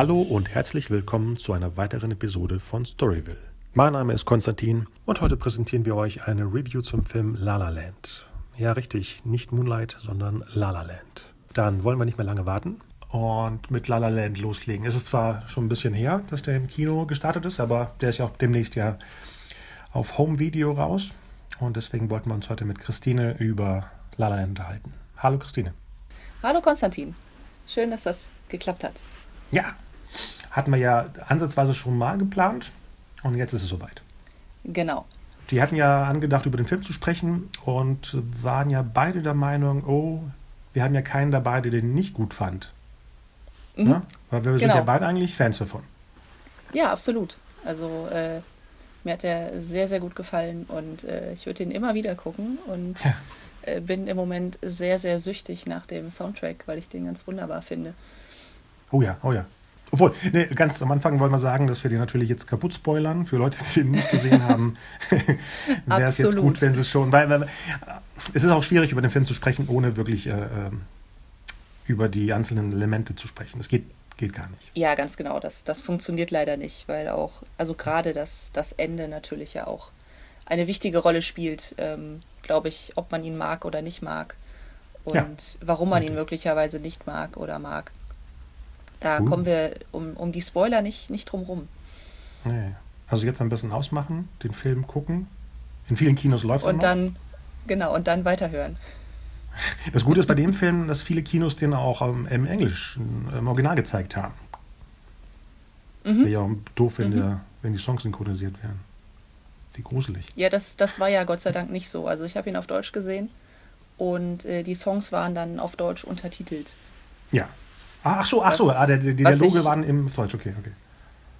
Hallo und herzlich willkommen zu einer weiteren Episode von Storyville. Mein Name ist Konstantin und heute präsentieren wir euch eine Review zum Film La La Land. Ja, richtig, nicht Moonlight, sondern La La Land. Dann wollen wir nicht mehr lange warten und mit La La Land loslegen. Es ist zwar schon ein bisschen her, dass der im Kino gestartet ist, aber der ist ja auch demnächst ja auf Home Video raus. Und deswegen wollten wir uns heute mit Christine über La La Land unterhalten. Hallo Christine. Hallo Konstantin. Schön, dass das geklappt hat. Ja, hatten wir ja ansatzweise schon mal geplant und jetzt ist es soweit. Genau. Die hatten ja angedacht, über den Film zu sprechen und waren ja beide der Meinung, oh, wir haben ja keinen dabei, der den nicht gut fand. Mhm. Ja? Weil wir genau. sind ja beide eigentlich Fans davon. Ja, absolut. Also äh, mir hat er sehr, sehr gut gefallen und äh, ich würde ihn immer wieder gucken und ja. äh, bin im Moment sehr, sehr süchtig nach dem Soundtrack, weil ich den ganz wunderbar finde. Oh ja, oh ja. Obwohl, nee, ganz am Anfang wollen wir sagen, dass wir die natürlich jetzt kaputt spoilern. Für Leute, die ihn nicht gesehen haben, wäre es jetzt gut, wenn sie es schon. Weil, weil, es ist auch schwierig, über den Film zu sprechen, ohne wirklich äh, ähm, über die einzelnen Elemente zu sprechen. Es geht, geht gar nicht. Ja, ganz genau. Das, das funktioniert leider nicht, weil auch, also gerade das, das Ende natürlich ja auch eine wichtige Rolle spielt, ähm, glaube ich, ob man ihn mag oder nicht mag. Und ja. warum man ihn möglicherweise nicht mag oder mag. Da cool. kommen wir um, um die Spoiler nicht, nicht drum rum. Nee. Also jetzt ein bisschen ausmachen, den Film gucken. In vielen Kinos läuft er Und dann, genau, und dann weiterhören. Das Gute ist bei dem Film, dass viele Kinos den auch ähm, im Englischen, im Original gezeigt haben. Mhm. Wäre ja auch doof, wenn, mhm. der, wenn die Songs synchronisiert werden. Wie gruselig. Ja, das, das war ja Gott sei Dank nicht so. Also ich habe ihn auf Deutsch gesehen und äh, die Songs waren dann auf Deutsch untertitelt. Ja, Ach so, ach so, ah, der, der Dialoge waren im Deutsch, okay, okay.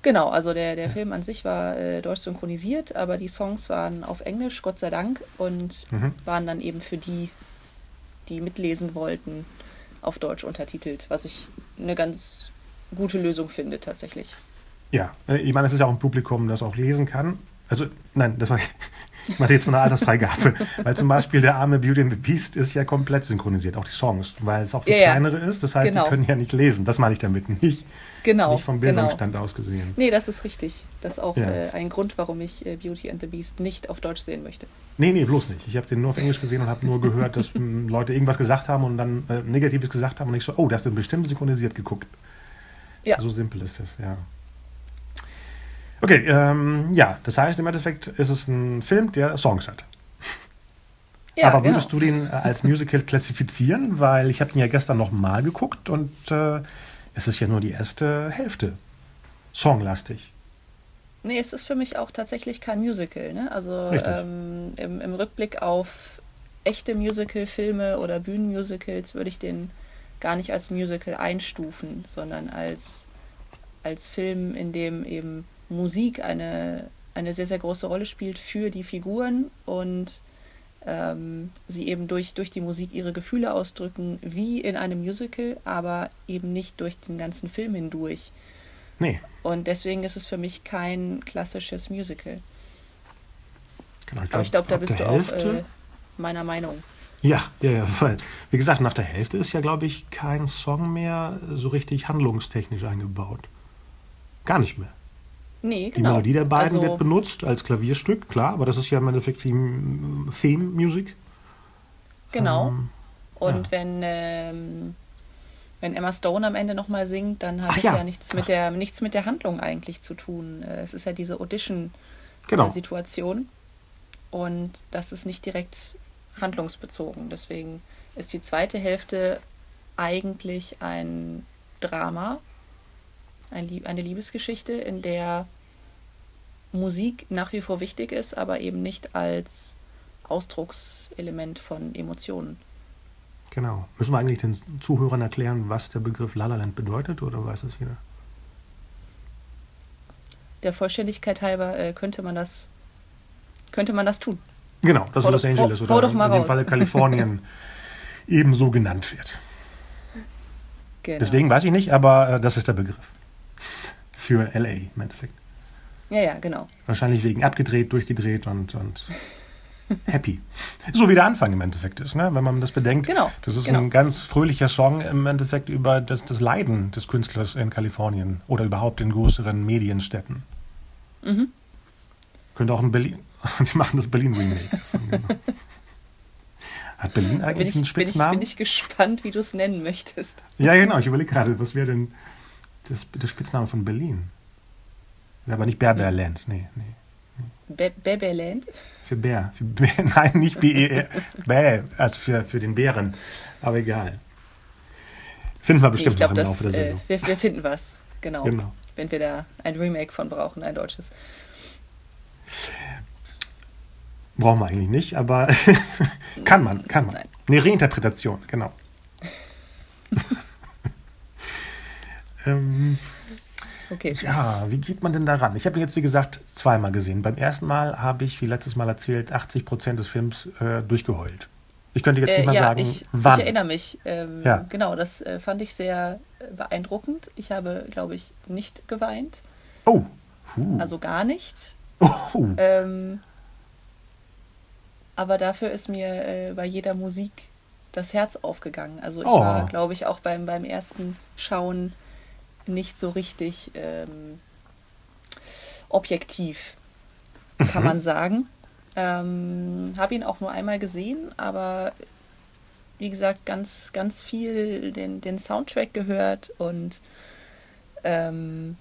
Genau, also der, der. Film an sich war äh, deutsch synchronisiert, aber die Songs waren auf Englisch, Gott sei Dank, und mhm. waren dann eben für die, die mitlesen wollten, auf Deutsch untertitelt, was ich eine ganz gute Lösung finde tatsächlich. Ja, äh, ich meine, es ist ja auch ein Publikum, das auch lesen kann. Also, nein, das war, ich mache jetzt mal eine Altersfreigabe. weil zum Beispiel der arme Beauty and the Beast ist ja komplett synchronisiert, auch die Songs, weil es auch für ja, kleinere ist. Das heißt, genau. die können ja nicht lesen. Das meine ich damit nicht. Genau. Nicht vom. Bildungsstand genau. aus gesehen. Nee, das ist richtig. Das ist auch ja. äh, ein Grund, warum ich äh, Beauty and the Beast nicht auf Deutsch sehen möchte. Nee, nee, bloß nicht. Ich habe den nur auf Englisch gesehen und habe nur gehört, dass Leute irgendwas gesagt haben und dann äh, Negatives gesagt haben und ich so, oh, das ist bestimmt synchronisiert geguckt. Ja. So simpel ist es, ja. Okay, ähm, ja, das heißt im Endeffekt ist es ein Film, der Songs hat. Ja, Aber würdest genau. du den äh, als Musical klassifizieren? Weil ich habe ihn ja gestern noch mal geguckt und äh, es ist ja nur die erste Hälfte songlastig. Nee, es ist für mich auch tatsächlich kein Musical. Ne? Also ähm, im, im, Rückblick auf echte Musical-Filme oder Bühnenmusicals würde ich den gar nicht als Musical einstufen, sondern als, als Film, in dem eben Musik eine, eine sehr, sehr große Rolle spielt für die Figuren und ähm, sie eben durch, durch die Musik ihre Gefühle ausdrücken, wie in einem Musical, aber eben nicht durch den ganzen Film hindurch. Nee. Und deswegen ist es für mich kein klassisches Musical. Genau, ich glaub, aber ich glaube, da bist du Hälfte? auch äh, meiner Meinung. Ja, ja, ja, weil, wie gesagt, nach der Hälfte ist ja, glaube ich, kein Song mehr so richtig handlungstechnisch eingebaut. Gar nicht mehr. Nee, genau. Die Melodie der beiden also, wird benutzt als Klavierstück, klar, aber das ist ja im Endeffekt Theme, Theme Music. Genau. Ähm, Und ja. wenn, ähm, wenn Emma Stone am Ende nochmal singt, dann hat Ach, es ja, ja nichts, mit der, nichts mit der Handlung eigentlich zu tun. Äh, es ist ja diese Audition-Situation. Genau. Und das ist nicht direkt handlungsbezogen. Deswegen ist die zweite Hälfte eigentlich ein Drama eine Liebesgeschichte, in der Musik nach wie vor wichtig ist, aber eben nicht als Ausdruckselement von Emotionen. Genau. Müssen wir eigentlich den Zuhörern erklären, was der Begriff La La Land bedeutet oder weiß es jeder? Der Vollständigkeit halber äh, könnte man das könnte man das tun. Genau, dass Los Angeles oder in dem Falle Kalifornien ebenso genannt wird. Genau. Deswegen weiß ich nicht, aber äh, das ist der Begriff für LA im Endeffekt. Ja, ja, genau. Wahrscheinlich wegen abgedreht, durchgedreht und. und happy. So wie der Anfang im Endeffekt ist, ne? wenn man das bedenkt. Genau. Das ist genau. ein ganz fröhlicher Song im Endeffekt über das, das Leiden des Künstlers in Kalifornien oder überhaupt in größeren Medienstädten. Mhm. Könnte auch ein Berlin. Die machen das Berlin-Remake. Genau. Hat Berlin eigentlich ich, einen Spitznamen? Bin ich, bin ich gespannt, wie du es nennen möchtest. Ja, genau. Ich überlege gerade, was wäre denn das, der Spitzname von Berlin? Aber nicht Berberland. Nee, nee. Be Beberland? Für Bär. Für Bär. Nein, nicht B-E-R. Also für, für den Bären. Aber egal. Finden wir bestimmt glaub, noch im Laufe der Sendung. Äh, wir, wir, finden was, genau. genau. Wenn wir da ein Remake von brauchen, ein deutsches. Brauchen wir eigentlich nicht, aber kann man, kann man. Nein. Eine Reinterpretation, genau. ähm, okay. Ja, wie geht man denn daran? Ich habe ihn jetzt, wie gesagt, zweimal gesehen. Beim ersten Mal habe ich, wie letztes Mal erzählt, 80 Prozent des Films äh, durchgeheult. Ich könnte jetzt nicht mal äh, ja, sagen, ich, wann. Ich erinnere mich. Ähm, ja. Genau, das äh, fand ich sehr äh, beeindruckend. Ich habe, glaube ich, nicht geweint. Oh. Huh. Also gar nicht. Oh. Ähm, aber dafür ist mir äh, bei jeder Musik das Herz aufgegangen. Also ich oh. war, glaube ich, auch beim, beim ersten Schauen nicht so richtig ähm, objektiv, kann mhm. man sagen. Ähm, Habe ihn auch nur einmal gesehen, aber wie gesagt, ganz, ganz viel den, den Soundtrack gehört und ähm,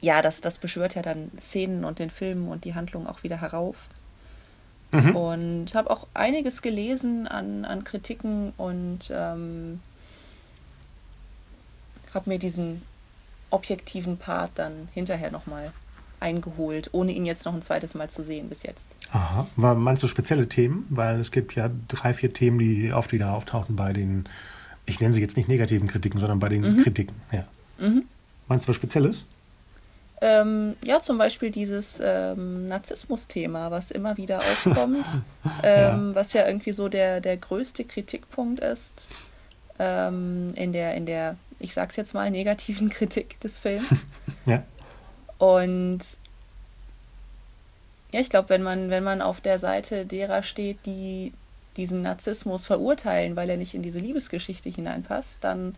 ja, das, das beschwört ja dann Szenen und den Film und die Handlung auch wieder herauf. Mhm. Und habe auch einiges gelesen an, an Kritiken und ähm, habe mir diesen objektiven Part dann hinterher nochmal eingeholt, ohne ihn jetzt noch ein zweites Mal zu sehen bis jetzt. Aha. War, meinst du spezielle Themen? Weil es gibt ja drei, vier Themen, die oft wieder auftauchen bei den, ich nenne sie jetzt nicht negativen Kritiken, sondern bei den mhm. Kritiken. Ja. Mhm. Meinst du was Spezielles? Ähm, ja, zum Beispiel dieses ähm, Narzissmus-Thema, was immer wieder aufkommt, ähm, ja. was ja irgendwie so der, der größte Kritikpunkt ist ähm, in, der, in der, ich sag's jetzt mal, negativen Kritik des Films. ja. Und ja, ich glaube, wenn man, wenn man auf der Seite derer steht, die diesen Narzissmus verurteilen, weil er nicht in diese Liebesgeschichte hineinpasst, dann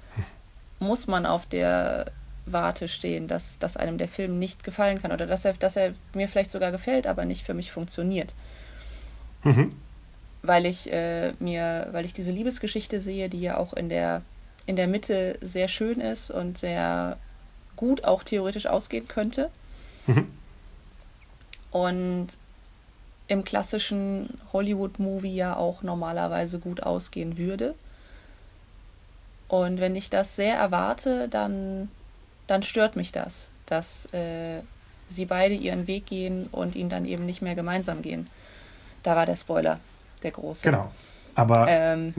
muss man auf der Warte stehen, dass, dass einem der Film nicht gefallen kann oder dass er, dass er mir vielleicht sogar gefällt, aber nicht für mich funktioniert. Mhm. Weil ich äh, mir, weil ich diese Liebesgeschichte sehe, die ja auch in der, in der Mitte sehr schön ist und sehr gut auch theoretisch ausgehen könnte. Mhm. Und im klassischen Hollywood-Movie ja auch normalerweise gut ausgehen würde. Und wenn ich das sehr erwarte, dann dann stört mich das, dass äh, sie beide ihren Weg gehen und ihn dann eben nicht mehr gemeinsam gehen. Da war der Spoiler, der große. Genau. Aber ähm.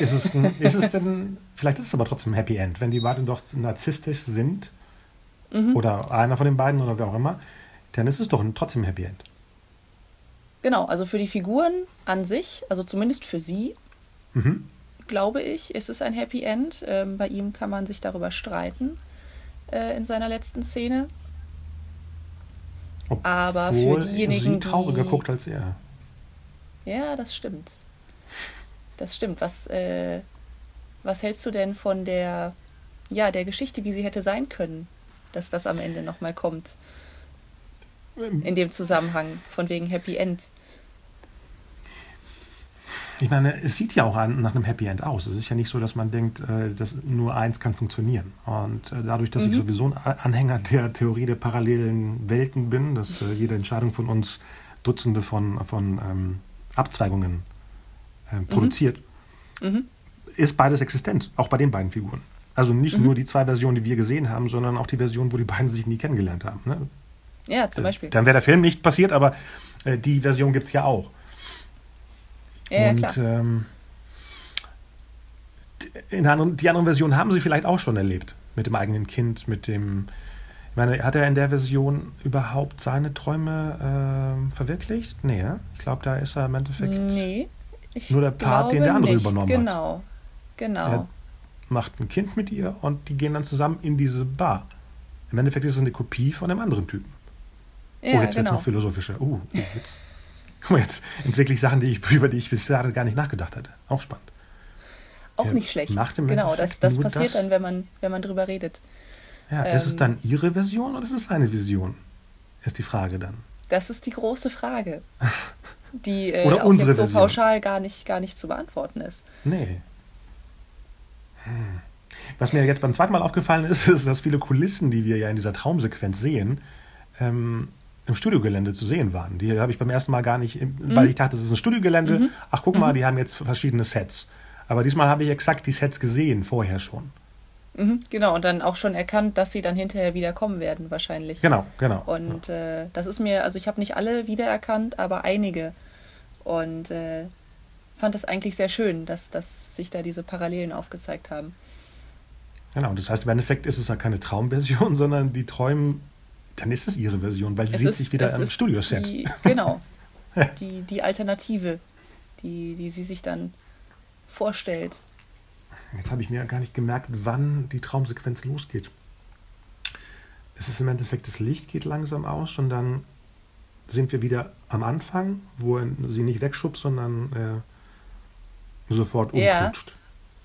ist, es ein, ist es denn, vielleicht ist es aber trotzdem ein Happy End, wenn die beiden doch narzisstisch sind mhm. oder einer von den beiden oder wer auch immer, dann ist es doch ein, trotzdem ein Happy End. Genau, also für die Figuren an sich, also zumindest für sie, mhm. glaube ich, ist es ein Happy End. Ähm, bei ihm kann man sich darüber streiten äh, in seiner letzten Szene. Obwohl Aber für diejenigen, sie trauriger die... guckt als er. Ja, das stimmt. Das stimmt. Was, äh, was hältst du denn von der, ja, der Geschichte, wie sie hätte sein können, dass das am Ende nochmal kommt? Ähm. In dem Zusammenhang, von wegen Happy End. Ich meine, es sieht ja auch nach einem Happy End aus. Es ist ja nicht so, dass man denkt, äh, dass nur eins kann funktionieren. Und äh, dadurch, dass mhm. ich sowieso ein Anhänger der Theorie der parallelen Welten bin, dass äh, jede Entscheidung von uns Dutzende von, von ähm, Abzweigungen äh, produziert, mhm. Ist beides existent, auch bei den beiden Figuren. Also nicht mhm. nur die zwei Versionen, die wir gesehen haben, sondern auch die Version, wo die beiden sich nie kennengelernt haben. Ne? Ja, zum Beispiel. Dann wäre der Film nicht passiert, aber äh, die Version gibt es ja auch. Ja, und klar. Ähm, in anderen, die anderen Versionen haben sie vielleicht auch schon erlebt. Mit dem eigenen Kind, mit dem. Ich meine, hat er in der Version überhaupt seine Träume äh, verwirklicht? Nee, ich glaube, da ist er im Endeffekt nee, nur der Part, den der andere nicht. übernommen genau. hat. Genau, genau. Macht ein Kind mit ihr und die gehen dann zusammen in diese Bar. Im Endeffekt ist es eine Kopie von einem anderen Typen. Ja, oh, jetzt genau. wird es noch philosophischer. Uh, jetzt Jetzt entwickle ich Sachen, die ich, über die ich bis dato gar nicht nachgedacht hatte. Auch spannend. Auch nicht schlecht. genau, das, das passiert das, dann, wenn man, wenn man drüber redet. Ja, ähm, ist es ähm, dann Ihre Version oder ist es seine Vision? Ist die Frage dann. Das ist die große Frage, die äh, Oder unsere jetzt so Version. pauschal gar nicht, gar nicht zu beantworten ist. Nee. Hm. Was mir jetzt beim zweiten Mal aufgefallen ist, ist, dass viele Kulissen, die wir ja in dieser Traumsequenz sehen, ähm, im Studiogelände zu sehen waren. Die habe ich beim ersten Mal gar nicht, mhm. weil ich dachte, das ist ein Studiogelände. Mhm. Ach, guck mal, mhm. die haben jetzt verschiedene Sets. Aber diesmal habe ich exakt die Sets gesehen, vorher schon. Mhm, genau, und dann auch schon erkannt, dass sie dann hinterher wieder kommen werden, wahrscheinlich. Genau, genau. Und äh, das ist mir, also ich habe nicht alle wiedererkannt, aber einige. Und äh, fand das eigentlich sehr schön, dass, dass sich da diese Parallelen aufgezeigt haben. Genau, das heißt, im Endeffekt ist es ja keine Traumversion, sondern die träumen, dann ist es ihre Version, weil sie es sieht ist, sich wieder am Studioset. Die, genau, die, die Alternative, die, die sie sich dann vorstellt. Jetzt habe ich mir gar nicht gemerkt, wann die Traumsequenz losgeht. Es ist im Endeffekt, das Licht geht langsam aus und dann sind wir wieder am Anfang, wo er sie nicht wegschubst, sondern äh, sofort umklutscht. Ja.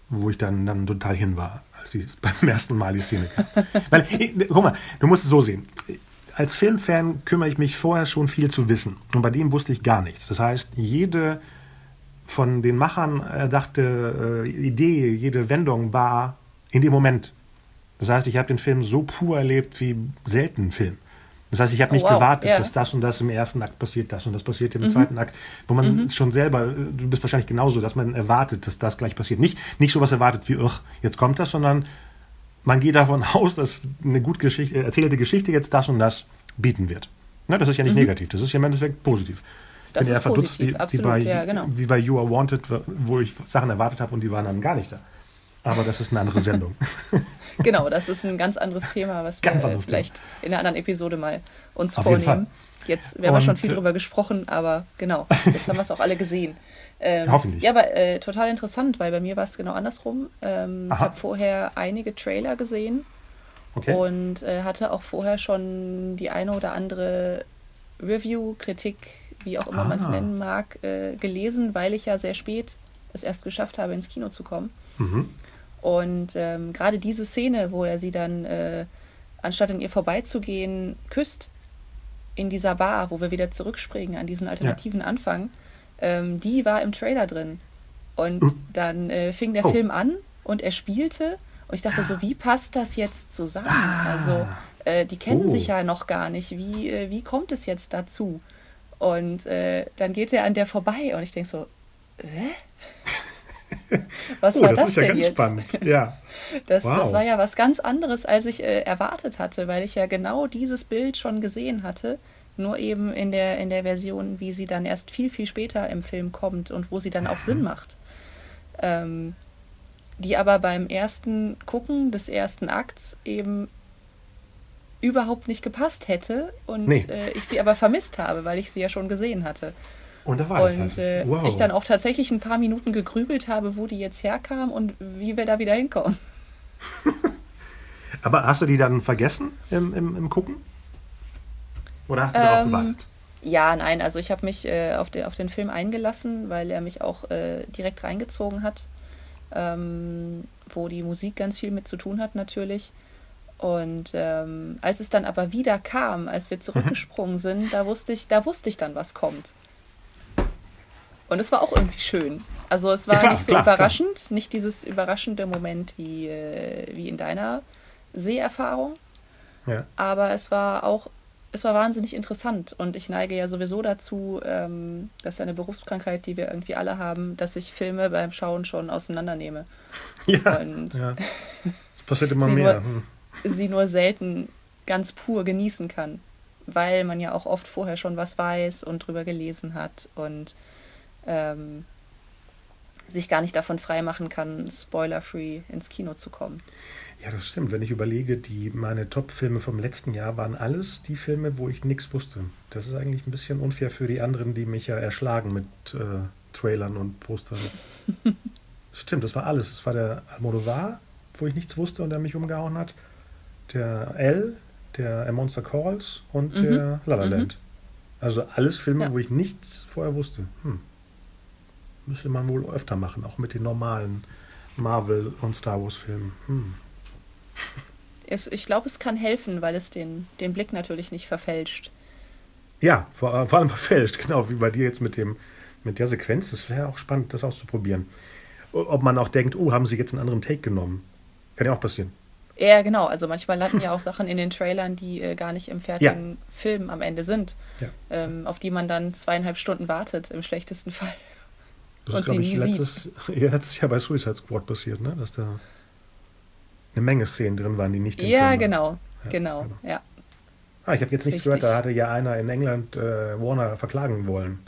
Wo ich dann, dann total hin war, als ich beim ersten Mal die Szene kam. Weil, ich, guck mal, du musst es so sehen. Als Filmfan kümmere ich mich vorher schon viel zu wissen. Und bei dem wusste ich gar nichts. Das heißt, jede von den Machern erdachte äh, Idee, jede Wendung war in dem Moment. Das heißt, ich habe den Film so pur erlebt wie selten ein Film. Das heißt, ich habe nicht oh, wow. gewartet, ja. dass das und das im ersten Akt passiert, das und das passiert im mhm. zweiten Akt, wo man mhm. schon selber, äh, du bist wahrscheinlich genauso, dass man erwartet, dass das gleich passiert. Nicht, nicht sowas erwartet wie, ach, jetzt kommt das, sondern man geht davon aus, dass eine gut Geschichte, erzählte Geschichte jetzt das und das bieten wird. Ne, das ist ja nicht mhm. negativ, das ist ja im Endeffekt positiv das bin eher verdutzt, wie, absolut, wie, bei, ja, genau. wie bei You Are Wanted, wo ich Sachen erwartet habe und die waren dann gar nicht da. Aber das ist eine andere Sendung. genau, das ist ein ganz anderes Thema, was ganz wir vielleicht Thema. in einer anderen Episode mal uns Auf vornehmen. Jetzt, wir haben schon viel drüber gesprochen, aber genau, jetzt haben wir es auch alle gesehen. Ähm, Hoffentlich. Ja, aber äh, total interessant, weil bei mir war es genau andersrum. Ähm, ich habe vorher einige Trailer gesehen okay. und äh, hatte auch vorher schon die eine oder andere Review, Kritik wie auch immer ah. man es nennen mag, äh, gelesen, weil ich ja sehr spät es erst geschafft habe, ins Kino zu kommen. Mhm. Und ähm, gerade diese Szene, wo er sie dann, äh, anstatt an ihr vorbeizugehen, küsst in dieser Bar, wo wir wieder zurückspringen an diesen alternativen ja. Anfang, ähm, die war im Trailer drin. Und uh. dann äh, fing der oh. Film an und er spielte. Und ich dachte so, wie passt das jetzt zusammen? Ah. Also, äh, die kennen oh. sich ja noch gar nicht. Wie, äh, wie kommt es jetzt dazu? Und äh, dann geht er an der vorbei und ich denke so, äh? Was oh, war das, das ist ja ganz jetzt? spannend. Ja. Das, wow. das war ja was ganz anderes, als ich äh, erwartet hatte, weil ich ja genau dieses Bild schon gesehen hatte, nur eben in der, in der Version, wie sie dann erst viel, viel später im Film kommt und wo sie dann auch mhm. Sinn macht. Ähm, die aber beim ersten Gucken des ersten Akts eben überhaupt nicht gepasst hätte und nee. äh, ich sie aber vermisst habe, weil ich sie ja schon gesehen hatte. Und da war und, das äh, wow. ich dann auch tatsächlich ein paar Minuten gegrübelt habe, wo die jetzt herkam und wie wir da wieder hinkommen. aber hast du die dann vergessen im, im, im Gucken? Oder hast du ähm, darauf gewartet? Ja, nein, also ich habe mich äh, auf, den, auf den Film eingelassen, weil er mich auch äh, direkt reingezogen hat, ähm, wo die Musik ganz viel mit zu tun hat natürlich. Und ähm, als es dann aber wieder kam, als wir zurückgesprungen sind, da wusste ich, da wusste ich dann, was kommt. Und es war auch irgendwie schön. Also es war ja, klar, nicht so klar, überraschend, klar. nicht dieses überraschende Moment wie, äh, wie in deiner Seherfahrung. Ja. Aber es war auch, es war wahnsinnig interessant. Und ich neige ja sowieso dazu, ähm, das ist eine Berufskrankheit, die wir irgendwie alle haben, dass ich Filme beim Schauen schon auseinandernehme. Ja. Und ja. Das passiert immer mehr. Nur, hm sie nur selten ganz pur genießen kann, weil man ja auch oft vorher schon was weiß und drüber gelesen hat und ähm, sich gar nicht davon freimachen kann, spoiler-free ins Kino zu kommen. Ja, das stimmt. Wenn ich überlege, die meine Top-Filme vom letzten Jahr waren alles die Filme, wo ich nichts wusste. Das ist eigentlich ein bisschen unfair für die anderen, die mich ja erschlagen mit äh, Trailern und Postern. stimmt, das war alles. Es war der Almodovar, wo ich nichts wusste und der mich umgehauen hat der L, der A Monster Calls und mhm. der La La mhm. Land. Also alles Filme, ja. wo ich nichts vorher wusste. Hm. Müsste man wohl öfter machen, auch mit den normalen Marvel- und Star Wars-Filmen. Hm. ich glaube, es kann helfen, weil es den, den Blick natürlich nicht verfälscht. Ja, vor, vor allem verfälscht, genau, wie bei dir jetzt mit, dem, mit der Sequenz. Das wäre auch spannend, das auszuprobieren. Ob man auch denkt, oh, haben sie jetzt einen anderen Take genommen? Kann ja auch passieren. Ja, genau. Also manchmal landen ja auch Sachen in den Trailern, die äh, gar nicht im fertigen ja. Film am Ende sind, ja. ähm, auf die man dann zweieinhalb Stunden wartet, im schlechtesten Fall. Das ist, glaube ich, letztes, ja, letztes Jahr bei Suicide Squad passiert, ne? dass da eine Menge Szenen drin waren, die nicht im ja, Film genau. Ja, genau, genau, ja. Ah, ich habe jetzt nichts gehört, da hatte ja einer in England äh, Warner verklagen wollen.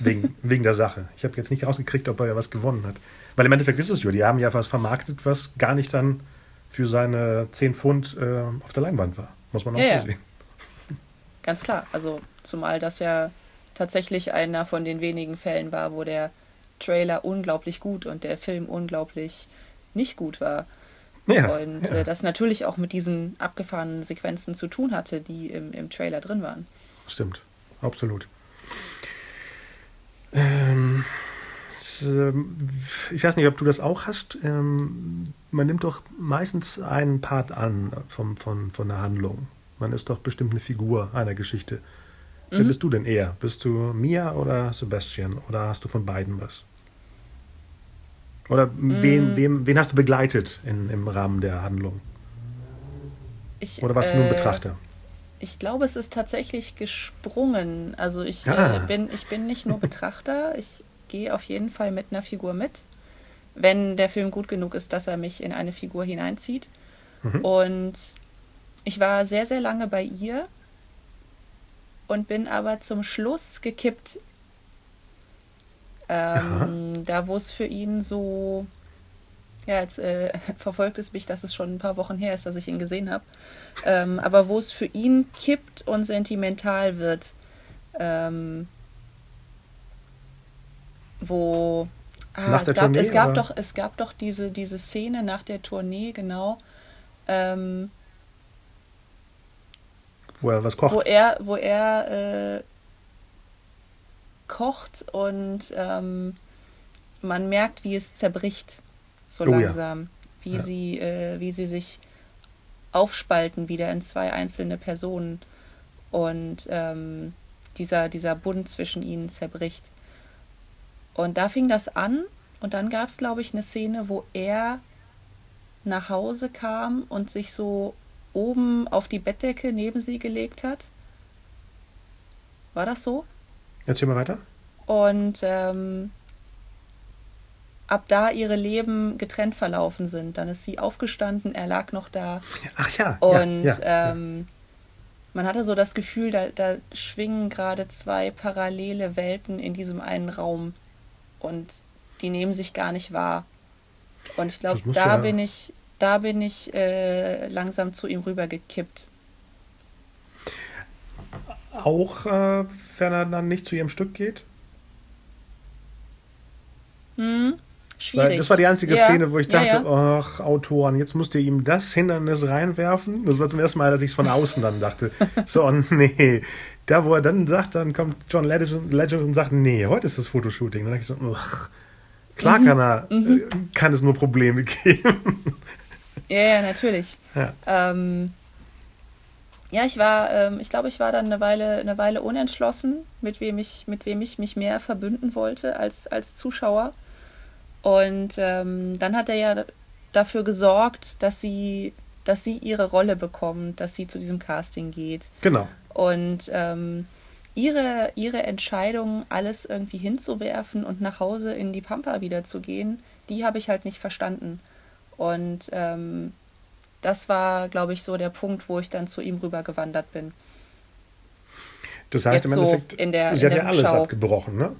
Wegen, wegen der Sache. Ich habe jetzt nicht rausgekriegt, ob er ja was gewonnen hat. Weil im Endeffekt ist es ja, die haben ja was vermarktet, was gar nicht dann für seine 10 Pfund äh, auf der Leinwand war. Muss man auch ja, so sehen. Ganz klar. Also, zumal das ja tatsächlich einer von den wenigen Fällen war, wo der Trailer unglaublich gut und der Film unglaublich nicht gut war. Ja, und ja. Äh, das natürlich auch mit diesen abgefahrenen Sequenzen zu tun hatte, die im, im Trailer drin waren. Stimmt, absolut. Ähm, ich weiß nicht, ob du das auch hast. Ähm, man nimmt doch meistens einen Part an vom, von, von der Handlung. Man ist doch bestimmt eine Figur einer Geschichte. Mhm. Wer bist du denn eher? Bist du Mia oder Sebastian? Oder hast du von beiden was? Oder mhm. wen, wem, wen hast du begleitet in, im Rahmen der Handlung? Ich, oder warst du nur ein äh, Betrachter? Ich glaube, es ist tatsächlich gesprungen. Also ich, ah. äh, bin, ich bin nicht nur Betrachter, ich gehe auf jeden Fall mit einer Figur mit, wenn der Film gut genug ist, dass er mich in eine Figur hineinzieht. Mhm. Und ich war sehr, sehr lange bei ihr und bin aber zum Schluss gekippt. Ähm, da, wo es für ihn so. Ja, jetzt äh, verfolgt es mich, dass es schon ein paar Wochen her ist, dass ich ihn gesehen habe. Ähm, aber wo es für ihn kippt und sentimental wird. Ähm, wo ah, nach es, der gab, Tournee, es gab doch es gab doch diese diese Szene nach der Tournee genau ähm, wo er was kocht wo er wo er äh, kocht und ähm, man merkt wie es zerbricht so oh, langsam ja. wie ja. sie äh, wie sie sich aufspalten wieder in zwei einzelne Personen und ähm, dieser dieser Bund zwischen ihnen zerbricht und da fing das an und dann gab es, glaube ich, eine Szene, wo er nach Hause kam und sich so oben auf die Bettdecke neben sie gelegt hat. War das so? Erzähl mal weiter. Und ähm, ab da ihre Leben getrennt verlaufen sind. Dann ist sie aufgestanden, er lag noch da. Ach ja. Und ja, ja, ähm, ja. man hatte so das Gefühl, da, da schwingen gerade zwei parallele Welten in diesem einen Raum und die nehmen sich gar nicht wahr. Und ich glaube, da ja bin ich, da bin ich äh, langsam zu ihm rübergekippt. Auch äh, wenn er dann nicht zu ihrem Stück geht? Hm, schwierig. Das war die einzige ja. Szene, wo ich dachte, ja, ja. ach, Autoren, jetzt musst ihr ihm das Hindernis reinwerfen. Das war zum ersten Mal, dass ich es von außen dann dachte. so, und nee, da, wo er dann sagt, dann kommt John Legend, Legend und sagt, nee, heute ist das Fotoshooting. Dann dachte ich so, ugh, klar mhm. kann, er, mhm. Äh, kann es nur Probleme geben. Ja, ja, natürlich. Ja, ähm, ja ich war, ähm, ich glaube, ich war dann eine Weile, eine Weile unentschlossen, mit wem ich, mit wem ich mich mehr verbünden wollte als, als Zuschauer. Und ähm, dann hat er ja dafür gesorgt, dass sie, dass sie ihre Rolle bekommt, dass sie zu diesem Casting geht. Genau. Und ähm, ihre, ihre Entscheidung, alles irgendwie hinzuwerfen und nach Hause in die Pampa wieder zu gehen, die habe ich halt nicht verstanden. Und ähm, das war, glaube ich, so der Punkt, wo ich dann zu ihm rübergewandert bin. Das heißt Jetzt im Endeffekt, so in der, sie in hat ja alles abgebrochen, ne?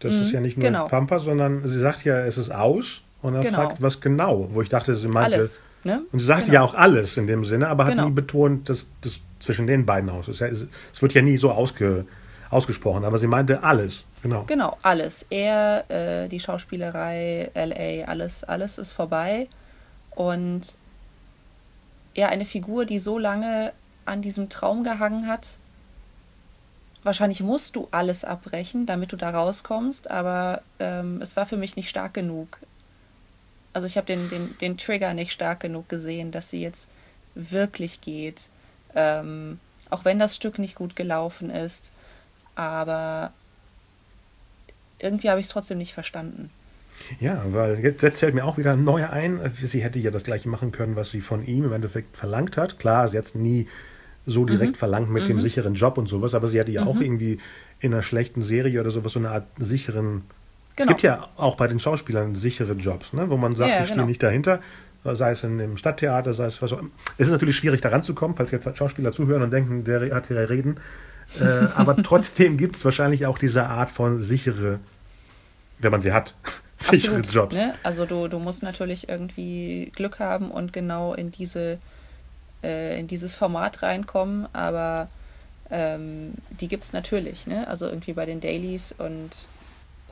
Das mhm, ist ja nicht nur genau. Pampa, sondern sie sagt ja, es ist aus und er genau. fragt, was genau, wo ich dachte, sie meinte. Alles, ne? Und sie sagte genau. ja auch alles in dem Sinne, aber hat genau. nie betont, dass das zwischen den beiden aus ist. Es wird ja nie so ausge, ausgesprochen, aber sie meinte alles, genau. Genau, alles. Er, äh, die Schauspielerei, LA, alles, alles ist vorbei. Und ja, eine Figur, die so lange an diesem Traum gehangen hat wahrscheinlich musst du alles abbrechen, damit du da rauskommst, aber ähm, es war für mich nicht stark genug. Also ich habe den, den, den Trigger nicht stark genug gesehen, dass sie jetzt wirklich geht. Ähm, auch wenn das Stück nicht gut gelaufen ist. Aber irgendwie habe ich es trotzdem nicht verstanden. Ja, weil jetzt, jetzt fällt mir auch wieder ein neuer ein. Sie hätte ja das gleiche machen können, was sie von ihm im Endeffekt verlangt hat. Klar, sie hat es nie so direkt mhm. verlangt mit mhm. dem sicheren Job und sowas, aber sie hatte ja mhm. auch irgendwie in einer schlechten Serie oder sowas so eine Art sicheren. Genau. Es gibt ja auch bei den Schauspielern sichere Jobs, ne? wo man sagt, ja, ich genau. stehe nicht dahinter, sei es in, im Stadttheater, sei es was auch immer. Es ist natürlich schwierig, da ranzukommen, falls jetzt Schauspieler zuhören und denken, der hat hier reden. äh, aber trotzdem gibt es wahrscheinlich auch diese Art von sichere, wenn man sie hat, sichere Absolut, Jobs. Ne? Also du, du musst natürlich irgendwie Glück haben und genau in diese äh, in dieses Format reinkommen, aber ähm, die gibt es natürlich, ne? Also irgendwie bei den Dailies und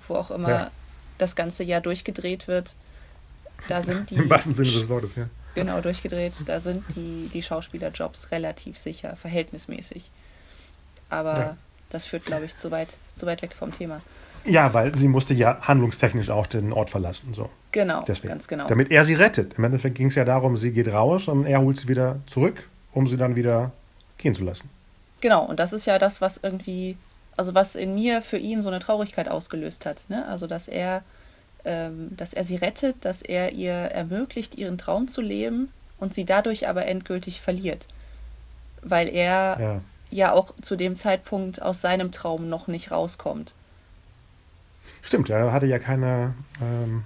wo auch immer ja. das ganze Jahr durchgedreht wird, da sind die. Im wahrsten Sinne des Wortes, ja. Genau, durchgedreht, da sind die, die Schauspielerjobs relativ sicher, verhältnismäßig. Aber ja. das führt, glaube ich, zu weit, zu weit weg vom Thema. Ja, weil sie musste ja handlungstechnisch auch den Ort verlassen. So. Genau, Deswegen. ganz genau. Damit er sie rettet. Im Endeffekt ging es ja darum, sie geht raus und er holt sie wieder zurück, um sie dann wieder gehen zu lassen. Genau, und das ist ja das, was irgendwie, also was in mir für ihn so eine Traurigkeit ausgelöst hat. Ne? Also, dass er, ähm, dass er sie rettet, dass er ihr ermöglicht, ihren Traum zu leben und sie dadurch aber endgültig verliert. Weil er ja, ja auch zu dem Zeitpunkt aus seinem Traum noch nicht rauskommt. Stimmt, er hatte ja keine. Ähm,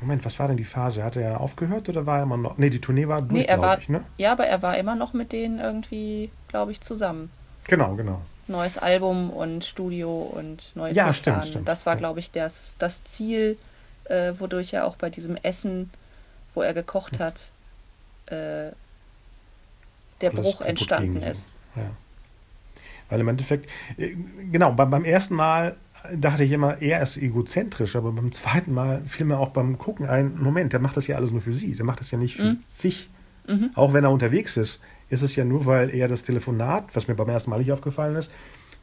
Moment, was war denn die Phase? Hat er aufgehört oder war er immer noch. Nee, die Tournee war durch, nee, er war, ich, ne? Ja, aber er war immer noch mit denen irgendwie, glaube ich, zusammen. Genau, genau. Neues Album und Studio und neue Ja, stimmt, stimmt. Das war, glaube ich, das, das Ziel, äh, wodurch er auch bei diesem Essen, wo er gekocht hat, äh, der Alles Bruch entstanden ist. Ja. Weil im Endeffekt, äh, genau, beim, beim ersten Mal dachte ich immer, er ist egozentrisch, aber beim zweiten Mal fiel mir auch beim Gucken ein, Moment, der macht das ja alles nur für sie, der macht das ja nicht für mhm. sich. Mhm. Auch wenn er unterwegs ist, ist es ja nur, weil er das Telefonat, was mir beim ersten Mal nicht aufgefallen ist,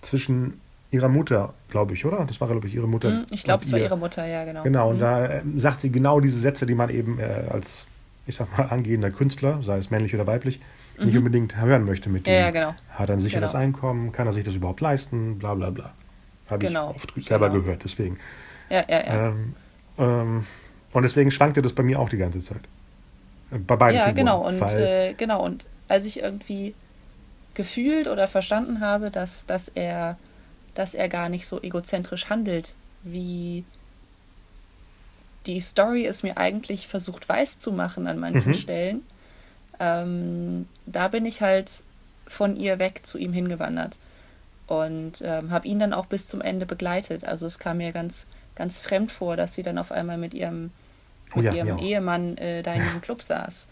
zwischen ihrer Mutter, glaube ich, oder? Das war, glaube ich, ihre Mutter. Mhm, ich glaube, es war ihre Mutter, ja, genau. Genau, und mhm. da äh, sagt sie genau diese Sätze, die man eben äh, als, ich sag mal, angehender Künstler, sei es männlich oder weiblich, nicht mhm. unbedingt hören möchte mit dem. Ja, ja, genau. Hat er ein sicheres genau. Einkommen? Kann er sich das überhaupt leisten? Bla, bla, bla. Habe genau. ich oft selber genau. gehört, deswegen. Ja, ja, ja. Ähm, ähm, und deswegen schwankte das bei mir auch die ganze Zeit. Äh, bei beiden Ja, Figuren, genau. Und, äh, genau. Und als ich irgendwie gefühlt oder verstanden habe, dass, dass, er, dass er gar nicht so egozentrisch handelt, wie die Story es mir eigentlich versucht weiß zu machen an manchen mhm. Stellen, ähm, da bin ich halt von ihr weg zu ihm hingewandert und ähm, habe ihn dann auch bis zum Ende begleitet. Also es kam mir ganz, ganz fremd vor, dass sie dann auf einmal mit ihrem, oh mit ja, ihrem Ehemann äh, da in diesem Club saß.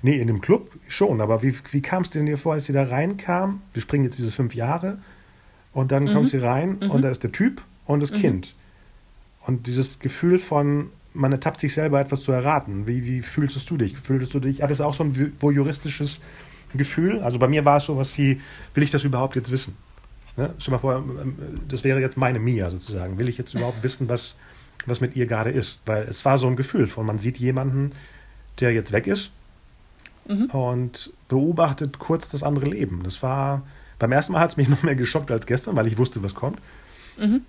Nee, in dem Club schon, aber wie, wie kam es denn dir vor, als sie da reinkam? Wir springen jetzt diese fünf Jahre und dann mhm. kommt sie rein mhm. und da ist der Typ und das mhm. Kind. Und dieses Gefühl von, man ertappt sich selber etwas zu erraten. Wie, wie fühlst du dich? Fühlst du dich, hattest du auch so ein voyeuristisches Gefühl. Also bei mir war es so was wie, will ich das überhaupt jetzt wissen? Ne? Stell mal vor, ähm, das wäre jetzt meine Mia sozusagen. Will ich jetzt überhaupt wissen, was, was mit ihr gerade ist? Weil es war so ein Gefühl von, man sieht jemanden, der jetzt weg ist mhm. und beobachtet kurz das andere Leben. Das war, beim ersten Mal hat es mich noch mehr geschockt als gestern, weil ich wusste, was kommt. Mhm.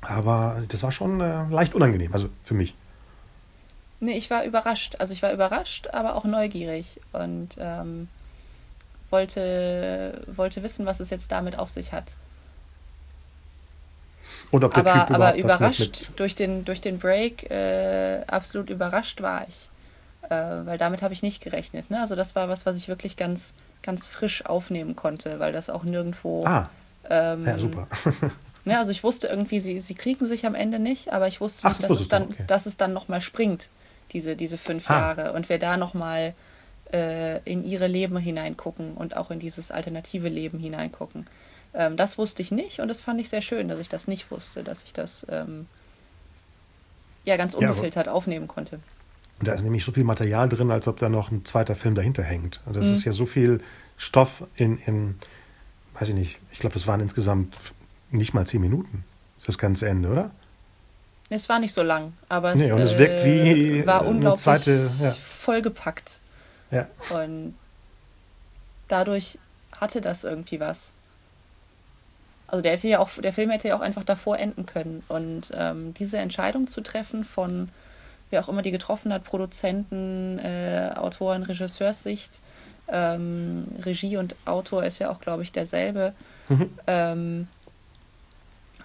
Aber das war schon äh, leicht unangenehm, also für mich. Nee, ich war überrascht. Also ich war überrascht, aber auch neugierig. Und ähm, wollte, wollte wissen, was es jetzt damit auf sich hat. Und ob der aber, Typ überhaupt aber überrascht mit, durch den durch den Break äh, absolut überrascht war ich, äh, weil damit habe ich nicht gerechnet. Ne? Also das war was, was ich wirklich ganz ganz frisch aufnehmen konnte, weil das auch nirgendwo. Ah. Ähm, ja super. ne, also ich wusste irgendwie, sie, sie kriegen sich am Ende nicht, aber ich wusste Ach, nicht, dass, es dann, okay. dass es dann noch mal springt, diese diese fünf ah. Jahre und wer da noch mal äh, in ihre Leben hineingucken und auch in dieses alternative Leben hineingucken. Ähm, das wusste ich nicht und das fand ich sehr schön, dass ich das nicht wusste, dass ich das ähm, ja ganz ungefiltert ja, aufnehmen konnte. Und da ist nämlich so viel Material drin, als ob da noch ein zweiter Film dahinter hängt. Und das mhm. ist ja so viel Stoff in, in weiß ich nicht, ich glaube, das waren insgesamt nicht mal zehn Minuten, das ganze Ende, oder? Es war nicht so lang, aber es, nee, und es wirkt wie äh, war unglaublich zweite, ja. vollgepackt. Ja. Und dadurch hatte das irgendwie was. Also der hätte ja auch, der Film hätte ja auch einfach davor enden können. Und ähm, diese Entscheidung zu treffen von wer auch immer die getroffen hat, Produzenten, äh, Autoren, Regisseurssicht, ähm, Regie und Autor ist ja auch, glaube ich, derselbe, mhm. ähm,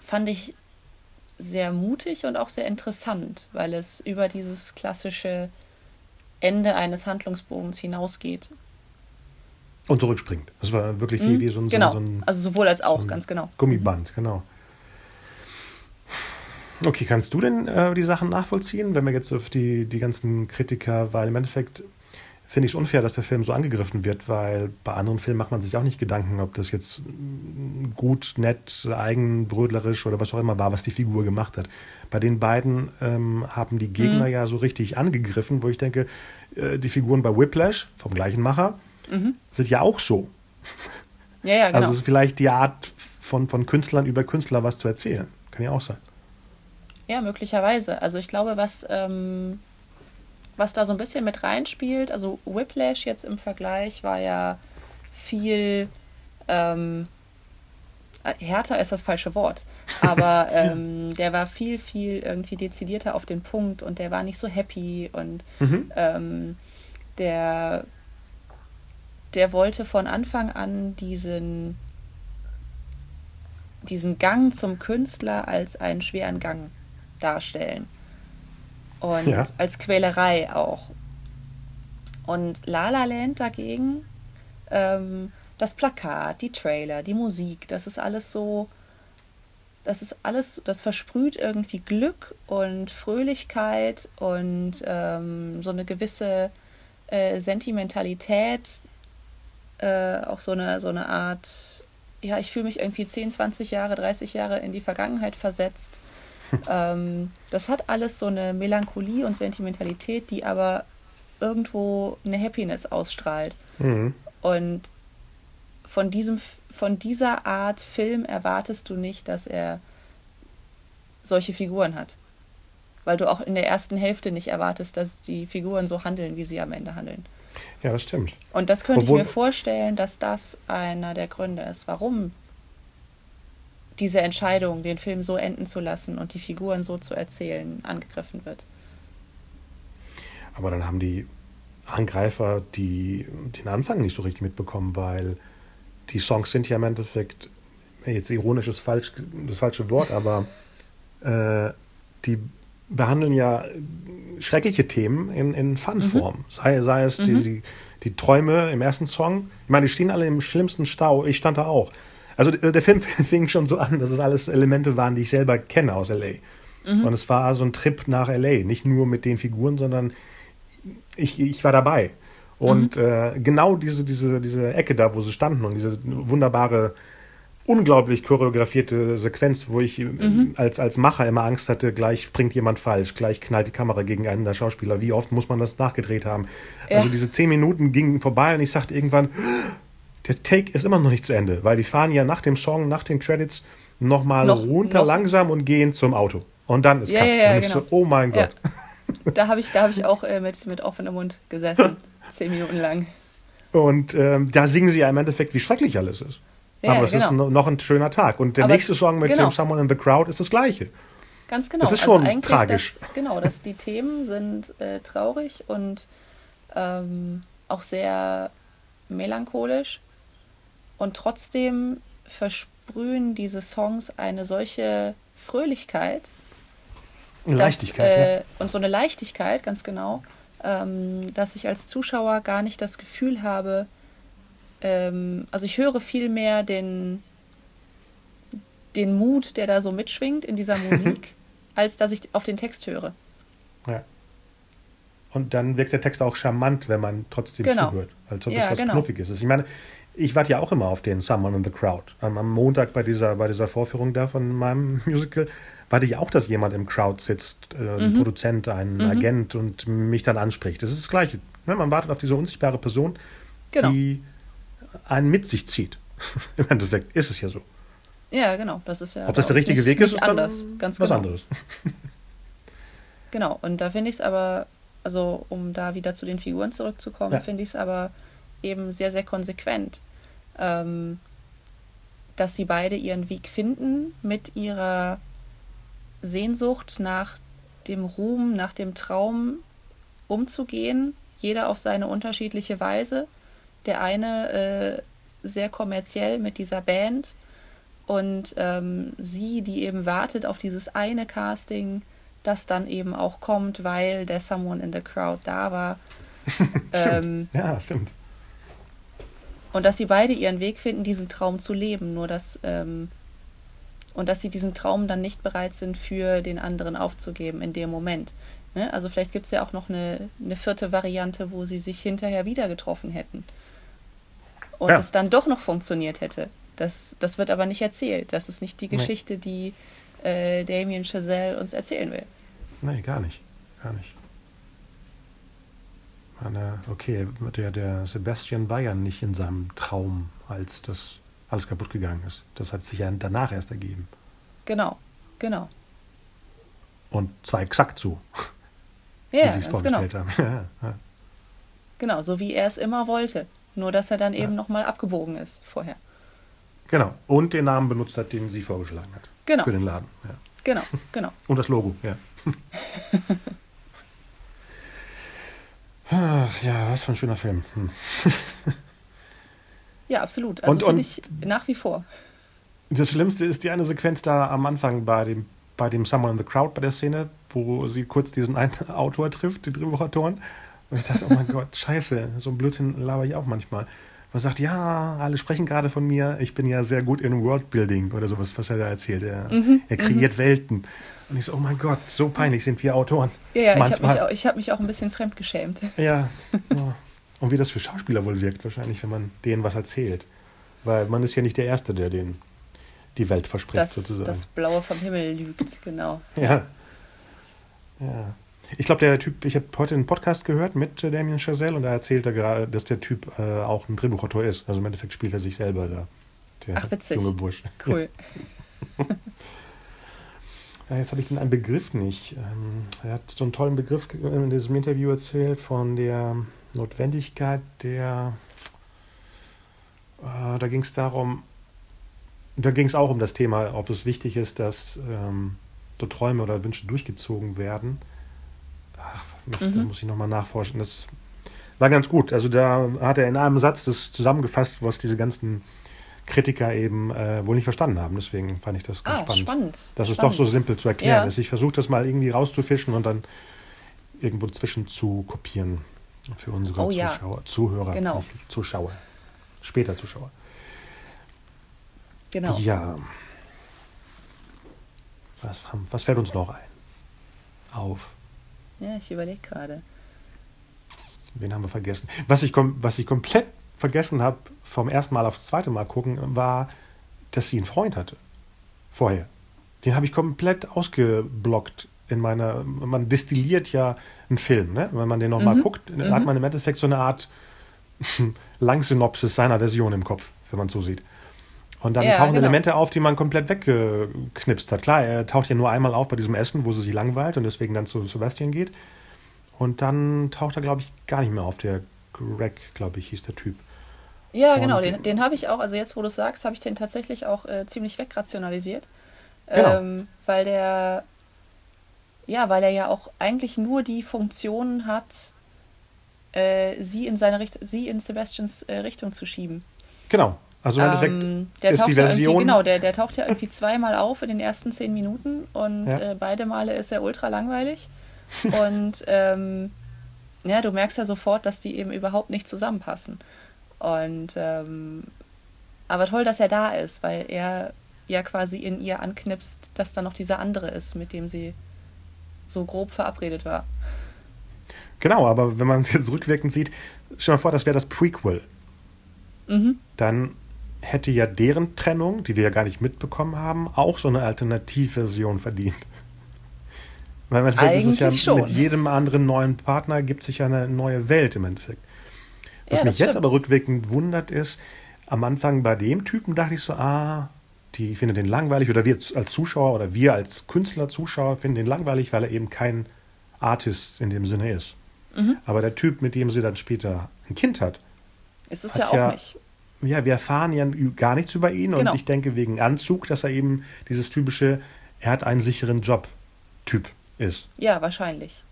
fand ich sehr mutig und auch sehr interessant, weil es über dieses klassische Ende eines Handlungsbogens hinausgeht. Und zurückspringt. Das war wirklich wie, mhm, wie so ein, genau. so ein, also sowohl als auch, so ganz genau. Gummiband, genau. Okay, kannst du denn äh, die Sachen nachvollziehen, wenn wir jetzt auf die, die ganzen Kritiker, weil im Endeffekt finde ich es unfair, dass der Film so angegriffen wird, weil bei anderen Filmen macht man sich auch nicht Gedanken, ob das jetzt gut, nett, eigenbrödlerisch oder was auch immer war, was die Figur gemacht hat. Bei den beiden ähm, haben die Gegner mhm. ja so richtig angegriffen, wo ich denke, äh, die Figuren bei Whiplash vom gleichen Macher mhm. sind ja auch so. Ja, ja, genau. Also es ist vielleicht die Art von, von Künstlern über Künstler was zu erzählen. Kann ja auch sein. Ja, möglicherweise. Also ich glaube, was, ähm, was da so ein bisschen mit reinspielt, also Whiplash jetzt im Vergleich war ja viel ähm, äh, härter ist das falsche Wort, aber ähm, der war viel, viel irgendwie dezidierter auf den Punkt und der war nicht so happy und mhm. ähm, der, der wollte von Anfang an diesen, diesen Gang zum Künstler als einen schweren Gang darstellen. Und ja. als Quälerei auch. Und La La Land dagegen, ähm, das Plakat, die Trailer, die Musik, das ist alles so, das ist alles, das versprüht irgendwie Glück und Fröhlichkeit und ähm, so eine gewisse äh, Sentimentalität, äh, auch so eine, so eine Art, ja, ich fühle mich irgendwie 10, 20 Jahre, 30 Jahre in die Vergangenheit versetzt ähm, das hat alles so eine Melancholie und Sentimentalität, die aber irgendwo eine Happiness ausstrahlt. Mhm. Und von, diesem, von dieser Art Film erwartest du nicht, dass er solche Figuren hat. Weil du auch in der ersten Hälfte nicht erwartest, dass die Figuren so handeln, wie sie am Ende handeln. Ja, das stimmt. Und das könnte Obwohl, ich mir vorstellen, dass das einer der Gründe ist, warum diese Entscheidung, den Film so enden zu lassen und die Figuren so zu erzählen, angegriffen wird. Aber dann haben die Angreifer die, den Anfang nicht so richtig mitbekommen, weil die Songs sind ja im Endeffekt, jetzt ironisch ist falsch, das falsche Wort, aber äh, die behandeln ja schreckliche Themen in, in Fun-Form. Mhm. Sei, sei es mhm. die, die, die, Träume im ersten Song. Ich meine, die stehen alle im schlimmsten Stau. Ich stand da auch. Also der Film fing schon so an, dass es alles Elemente waren, die ich selber kenne aus LA. Mhm. Und es war so ein Trip nach LA, nicht nur mit den Figuren, sondern ich, ich war dabei. Und mhm. äh, genau diese, diese, diese Ecke da, wo sie standen und diese wunderbare, unglaublich choreografierte Sequenz, wo ich mhm. als, als Macher immer Angst hatte, gleich bringt jemand falsch, gleich knallt die Kamera gegen einen der Schauspieler. Wie oft muss man das nachgedreht haben? Ja. Also diese zehn Minuten gingen vorbei und ich sagte irgendwann, der Take ist immer noch nicht zu Ende, weil die fahren ja nach dem Song, nach den Credits nochmal noch, runter noch. langsam und gehen zum Auto. Und dann ist ja, Cut. Ja, ja, und genau. so, oh mein Gott. Da habe ich, hab ich auch äh, mit, mit offenem Mund gesessen, zehn Minuten lang. Und ähm, da singen sie ja im Endeffekt, wie schrecklich alles ist. Aber es genau. ist noch ein schöner Tag. Und der Aber nächste Song mit genau. dem Someone in the Crowd ist das gleiche. Ganz genau. Das ist schon also tragisch. Das, genau, dass die Themen sind äh, traurig und ähm, auch sehr melancholisch. Und trotzdem versprühen diese Songs eine solche Fröhlichkeit. Leichtigkeit. Dass, äh, ja. Und so eine Leichtigkeit, ganz genau, ähm, dass ich als Zuschauer gar nicht das Gefühl habe, ähm, also ich höre viel mehr den, den Mut, der da so mitschwingt in dieser Musik, als dass ich auf den Text höre. Ja. Und dann wirkt der Text auch charmant, wenn man trotzdem genau. zuhört. Also das ja, was genau. Knuffiges ist. Ich meine, ich warte ja auch immer auf den Someone in the Crowd. Am, Montag bei dieser, bei dieser Vorführung da von meinem Musical warte ich auch, dass jemand im Crowd sitzt, äh, ein mhm. Produzent, ein mhm. Agent und mich dann anspricht. Das ist das Gleiche. Ne? Man wartet auf diese unsichtbare Person, genau. die einen mit sich zieht. Im Endeffekt ist es ja so. Ja, genau. Das ist ja Ob das der richtige nicht, Weg ist, ist anders. Ganz was genau. anderes. Genau. Und da finde ich es aber, also um da wieder zu den Figuren zurückzukommen, Ja. finde ich es aber eben sehr, sehr konsequent, ähm, dass sie beide ihren Weg finden mit ihrer Sehnsucht nach dem Ruhm, nach dem Traum umzugehen, jeder auf seine unterschiedliche Weise. Der eine äh, sehr kommerziell mit dieser Band und ähm, sie, die eben wartet auf dieses eine Casting, das dann eben auch kommt, weil der Someone in the Crowd da war. ähm, Ja, stimmt. Und dass sie beide ihren Weg finden, diesen Traum zu leben. Nur dass ähm, und dass sie diesen Traum dann nicht bereit sind, für den anderen aufzugeben in dem Moment. Ne? Also vielleicht gibt es ja auch noch eine, eine vierte Variante, wo sie sich hinterher wieder getroffen hätten. Und Ja. es dann doch noch funktioniert hätte. Das, das wird aber nicht erzählt. Das ist nicht die Nee. Geschichte, die äh, Damien Chazelle uns erzählen will. Nee, gar nicht. Gar nicht. Meine, okay, der, der Sebastian war ja nicht in seinem Traum, als das alles kaputt gegangen ist. Das hat sich ja danach erst ergeben. Genau, genau. Und zwar exakt so, Ja, wie sie es ganz genau. vorgestellt haben. Ja, ja. Genau, so wie er es immer wollte. Nur, dass er dann eben nochmal abgebogen ist vorher. Genau. Und den Namen benutzt hat, den sie vorgeschlagen hat. Genau. Für den Laden. Genau, genau. Und das Logo, ja. Ach, ja, was für ein schöner Film. Hm. Ja, absolut. Also finde ich nach wie vor. Das Schlimmste ist die eine Sequenz da am Anfang bei dem, bei dem Someone in the Crowd, bei der Szene, wo sie kurz diesen einen Autor trifft, den Drehbuchautoren. Und ich dachte, oh mein Gott, scheiße, so ein Blödsinn laber ich auch manchmal. Man sagt, ja, alle sprechen gerade von mir, ich bin ja sehr gut in Worldbuilding oder sowas, was er da erzählt. Er, Mhm, er kreiert Welten. Und ich so, oh mein Gott, so peinlich sind wir Autoren. Ja, ja ich habe Manchmal- mich, auch- hab mich auch ein bisschen fremdgeschämt. Ja. ja. Und wie das für Schauspieler wohl wirkt, wahrscheinlich, wenn man denen was erzählt. Weil man ist ja nicht der Erste, der den die Welt verspricht, Dass sozusagen. das Blaue vom Himmel lügt, genau. Ja. Ja. Ich glaube, der Typ, ich habe heute einen Podcast gehört mit äh, Damien Chazelle und da erzählt er gerade, dass der Typ äh, auch ein Drehbuchautor ist. Also im Endeffekt spielt er sich selber da. Der Ach, witzig. junge Bursch. Cool. Ja, jetzt habe ich den einen Begriff nicht. Ähm, er hat so einen tollen Begriff in diesem Interview erzählt von der Notwendigkeit der. Äh, da ging es darum, da ging es auch um das Thema, ob es wichtig ist, dass ähm, so Träume oder Wünsche durchgezogen werden. Ach, da Mhm. muss ich nochmal nachforschen. Das war ganz gut. Also da hat er in einem Satz das zusammengefasst, was diese ganzen Kritiker eben äh, wohl nicht verstanden haben. Deswegen fand ich das ganz Ah, spannend. spannend. Das ist spannend. doch so simpel zu erklären. Ja. ist. Ich versuche das mal irgendwie rauszufischen und dann irgendwo zwischen zu kopieren für unsere Oh ja. Zuschauer, Zuhörer, Genau. Zuschauer, später Zuschauer. Genau. Ja. Was, was fällt uns noch ein? Auf. Ja, ich überlege gerade. Wen haben wir vergessen? Was ich, was ich komplett vergessen habe, vom ersten Mal aufs zweite Mal gucken, war, dass sie einen Freund hatte. Vorher. Den habe ich komplett ausgeblockt in meiner. Man destilliert ja einen Film, ne? Wenn man den nochmal Mhm. guckt, dann hat man im Endeffekt so eine Art Langsynopsis seiner Version im Kopf, wenn man es so sieht. Und dann Ja, tauchen genau. Elemente auf, die man komplett weggeknipst hat. Klar, er taucht ja nur einmal auf bei diesem Essen, wo sie sich langweilt und deswegen dann zu Sebastian geht. Und dann taucht er, glaube ich, gar nicht mehr auf. Der Greg, glaube ich, hieß der Typ. Ja, Und- genau, den, den habe ich auch, also jetzt wo du es sagst, habe ich den tatsächlich auch äh, ziemlich wegrationalisiert. Genau. Ähm, weil der, ja, weil er ja auch eigentlich nur die Funktion hat, äh, sie in seine Richt sie in Sebastians äh, Richtung zu schieben. Genau. Also im Endeffekt Ähm, der ist taucht die ja irgendwie- Version. genau, der, der taucht ja irgendwie zweimal auf in den ersten zehn Minuten und Ja. äh, beide Male ist er ultra langweilig. und ähm, ja, du merkst ja sofort, dass die eben überhaupt nicht zusammenpassen. Und ähm, aber toll, dass er da ist, weil er ja quasi in ihr anknipst, dass da noch dieser andere ist, mit dem sie so grob verabredet war. Genau, aber wenn man es jetzt rückwirkend sieht, stell mal vor, das wäre das Prequel. Mhm. Dann hätte ja deren Trennung, die wir ja gar nicht mitbekommen haben, auch so eine Alternativversion verdient. Weil im Endeffekt ist es ja schon. mit jedem anderen neuen Partner gibt sich ja eine neue Welt im Endeffekt. Was Ja, mich das jetzt stimmt. aber rückwirkend wundert ist, am Anfang bei dem Typen dachte ich so, ah, die finden den langweilig oder wir als Zuschauer oder wir als Künstler, Zuschauer finden den langweilig, weil er eben kein Artist in dem Sinne ist. Mhm. Aber der Typ, mit dem sie dann später ein Kind hat, ist es ja auch ja, nicht. Ja, wir erfahren ja gar nichts über ihn genau. und ich denke wegen Anzug, dass er eben dieses typische, er hat einen sicheren Job-Typ ist. Ja, wahrscheinlich.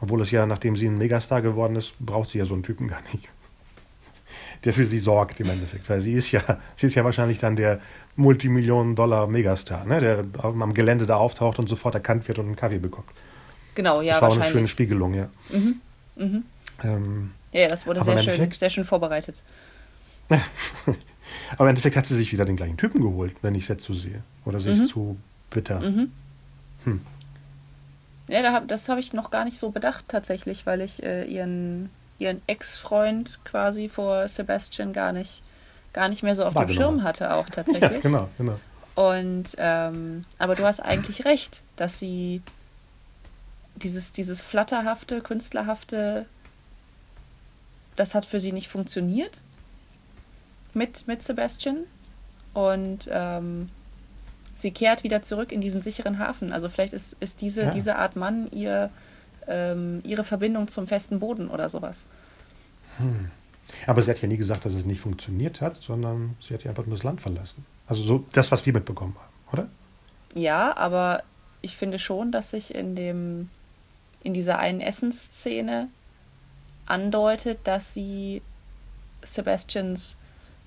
Obwohl es ja, nachdem sie ein Megastar geworden ist, braucht sie ja so einen Typen gar nicht. Der für sie sorgt im Endeffekt. Weil sie ist ja, sie ist ja wahrscheinlich dann der Multimillionen-Dollar-Megastar, ne? der am Gelände da auftaucht und sofort erkannt wird und einen Kaffee bekommt. Genau, ja. Das war eine schöne Spiegelung, ja. Mhm. Mhm. Ähm, ja, das wurde sehr schön, sehr schön vorbereitet. aber im Endeffekt hat sie sich wieder den gleichen Typen geholt, wenn ich es jetzt so sehe. Oder sehe ich es mhm. zu bitter? Mhm. Hm. Ja, das habe ich noch gar nicht so bedacht tatsächlich, weil ich äh, ihren, ihren Ex-Freund quasi vor Sebastian gar nicht, gar nicht mehr so auf dem Schirm hatte auch tatsächlich. ja, genau, genau. Und ähm, aber du hast eigentlich recht, dass sie dieses, dieses flatterhafte, künstlerhafte, das hat für sie nicht funktioniert mit, mit Sebastian. Und ähm, sie kehrt wieder zurück in diesen sicheren Hafen. Also vielleicht ist, ist diese, ja. diese Art Mann ihr, ähm, ihre Verbindung zum festen Boden oder sowas. Hm. Aber sie hat ja nie gesagt, dass es nicht funktioniert hat, sondern sie hat ja einfach nur das Land verlassen. Also so das, was wir mitbekommen haben, oder? Ja, aber ich finde schon, dass sich in dem in dieser einen Essensszene andeutet, dass sie Sebastians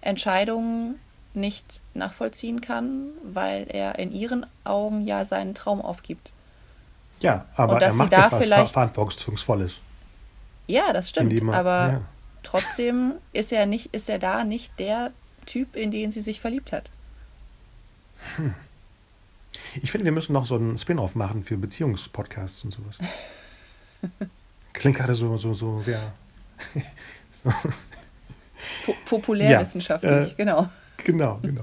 Entscheidungen nicht nachvollziehen kann, weil er in ihren Augen ja seinen Traum aufgibt. Ja, aber er macht da etwas Verantwortungsvolles. Ja, das stimmt. Man, aber ja. trotzdem ist er nicht, ist er da nicht der Typ, in den sie sich verliebt hat. Hm. Ich finde, wir müssen noch so einen Spin-off machen für Beziehungspodcasts und sowas. Klingt gerade so, so, so sehr. so. Po populärwissenschaftlich, ja, äh, genau. Genau, genau.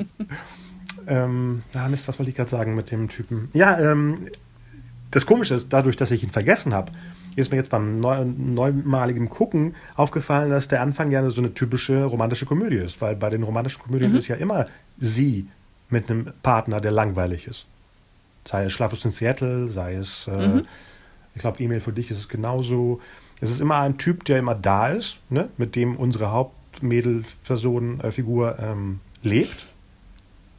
ähm, ah, Mist, was wollte ich gerade sagen mit dem Typen? Ja, ähm, das Komische ist, dadurch, dass ich ihn vergessen habe, ist mir jetzt beim neu, neumaligen Gucken aufgefallen, dass der Anfang ja so eine typische romantische Komödie ist, weil bei den romantischen Komödien mhm. ist ja immer sie mit einem Partner, der langweilig ist. Sei es Schlaflos in Seattle, sei es, äh, mhm. ich glaube, E-Mail für dich ist es genauso. Es ist immer ein Typ, der immer da ist, ne? mit dem unsere Hauptmädelperson, äh, Figur ähm, lebt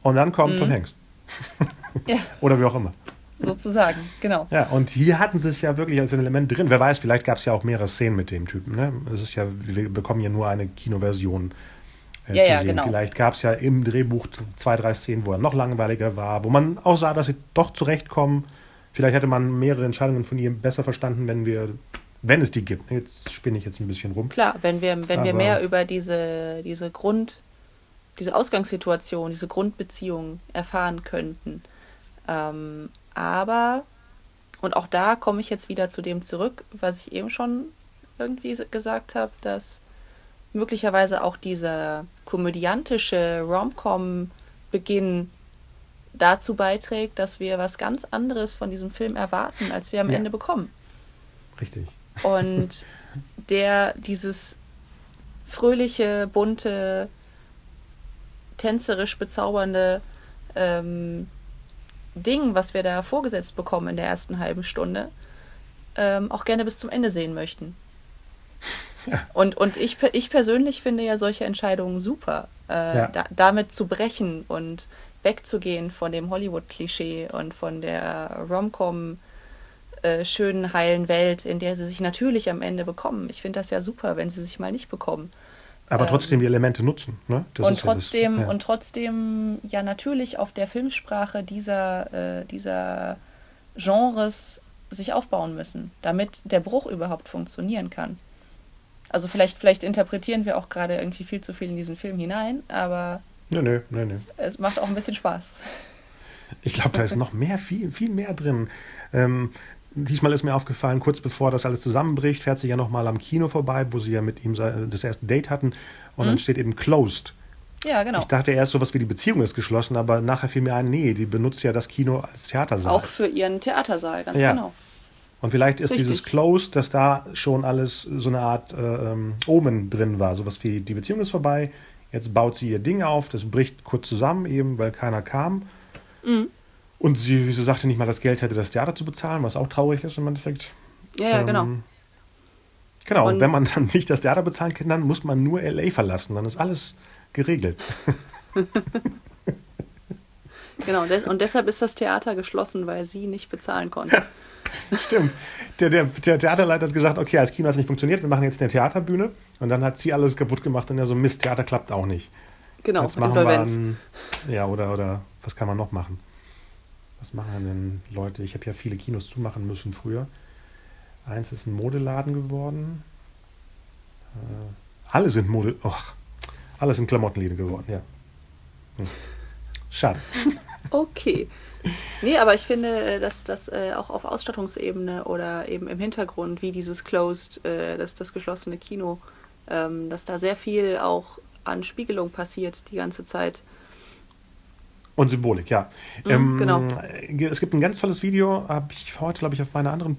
und dann kommt mhm. Tom Hanks. ja. Oder wie auch immer. Sozusagen, genau. Ja, und hier hatten sie es ja wirklich als ein Element drin. Wer weiß, vielleicht gab es ja auch mehrere Szenen mit dem Typen. Ne? Es ist ja, wir bekommen ja nur eine Kinoversion. Äh, ja, ja, genau. Vielleicht gab es ja im Drehbuch zwei, drei Szenen, wo er noch langweiliger war, wo man auch sah, dass sie doch zurechtkommen. Vielleicht hätte man mehrere Entscheidungen von ihm besser verstanden, wenn wir, wenn es die gibt. Jetzt spinne ich jetzt ein bisschen rum. Klar, wenn wir, wenn wir mehr über diese, diese Grund, diese Ausgangssituation, diese Grundbeziehung erfahren könnten. Ähm, aber, und auch da komme ich jetzt wieder zu dem zurück, was ich eben schon irgendwie gesagt habe, dass möglicherweise auch dieser komödiantische Rom-Com-Beginn dazu beiträgt, dass wir was ganz anderes von diesem Film erwarten, als wir am ja. Ende bekommen. Richtig. Und der dieses fröhliche, bunte, tänzerisch bezaubernde ähm, Ding, was wir da vorgesetzt bekommen in der ersten halben Stunde, ähm, auch gerne bis zum Ende sehen möchten. Ja. Und, und ich, ich persönlich finde ja solche Entscheidungen super, äh, ja. da, damit zu brechen und wegzugehen von dem Hollywood-Klischee und von der Rom-Com äh, schönen, heilen Welt, in der sie sich natürlich am Ende bekommen. Ich finde das ja super, wenn sie sich mal nicht bekommen. Aber ähm, trotzdem die Elemente nutzen. Ne? und, trotzdem, ja das, ja. und trotzdem ja natürlich auf der Filmsprache dieser, äh, dieser Genres sich aufbauen müssen, damit der Bruch überhaupt funktionieren kann. Also vielleicht, vielleicht interpretieren wir auch gerade irgendwie viel zu viel in diesen Film hinein, aber nö, nö, nö. es macht auch ein bisschen Spaß. Ich glaube, da ist noch mehr, viel, viel mehr drin. Ähm, diesmal ist mir aufgefallen, kurz bevor das alles zusammenbricht, fährt sie ja nochmal am Kino vorbei, wo sie ja mit ihm das erste Date hatten. Und mhm. dann steht eben closed. Ja, genau. Ich dachte erst, sowas wie die Beziehung ist geschlossen, aber nachher fiel mir ein, nee, die benutzt ja das Kino als Theatersaal. Auch für ihren Theatersaal, ganz ja. genau. Und vielleicht ist Richtig. dieses Closed, dass da schon alles so eine Art äh, ähm, Omen drin war. Sowas wie die Beziehung ist vorbei, Jetzt baut sie ihr Ding auf, das bricht kurz zusammen, eben weil keiner kam. Mhm. Und sie, wie sie sagte, nicht mal das Geld hätte, das Theater zu bezahlen, was auch traurig ist im Endeffekt. Ja, ja, genau. ähm, genau. Genau, und wenn man dann nicht das Theater bezahlen kann, dann muss man nur LA verlassen. Dann ist alles geregelt. genau, und deshalb ist das Theater geschlossen, weil sie nicht bezahlen konnte. Stimmt. Der, der, der, Theaterleiter hat gesagt, okay, als Kino hat es nicht funktioniert, wir machen jetzt eine Theaterbühne. Und dann hat sie alles kaputt gemacht und er so, Mist, Theater klappt auch nicht. Genau, jetzt machen Insolvenz. Ein, ja, oder, oder was kann man noch machen? Was machen denn Leute? Ich habe ja viele Kinos zumachen müssen früher. Eins ist ein Modeladen geworden. Äh, alle sind Mode. Och, alle sind Klamottenläden geworden, ja. Hm. Schade. Okay. Nee, aber ich finde, dass das äh, auch auf Ausstattungsebene oder eben im Hintergrund, wie dieses Closed, äh, das, das geschlossene Kino, ähm, dass da sehr viel auch an Spiegelung passiert die ganze Zeit. Und Symbolik, ja. Mhm, ähm, genau. Es gibt ein ganz tolles Video, habe ich heute, glaube ich, auf meiner anderen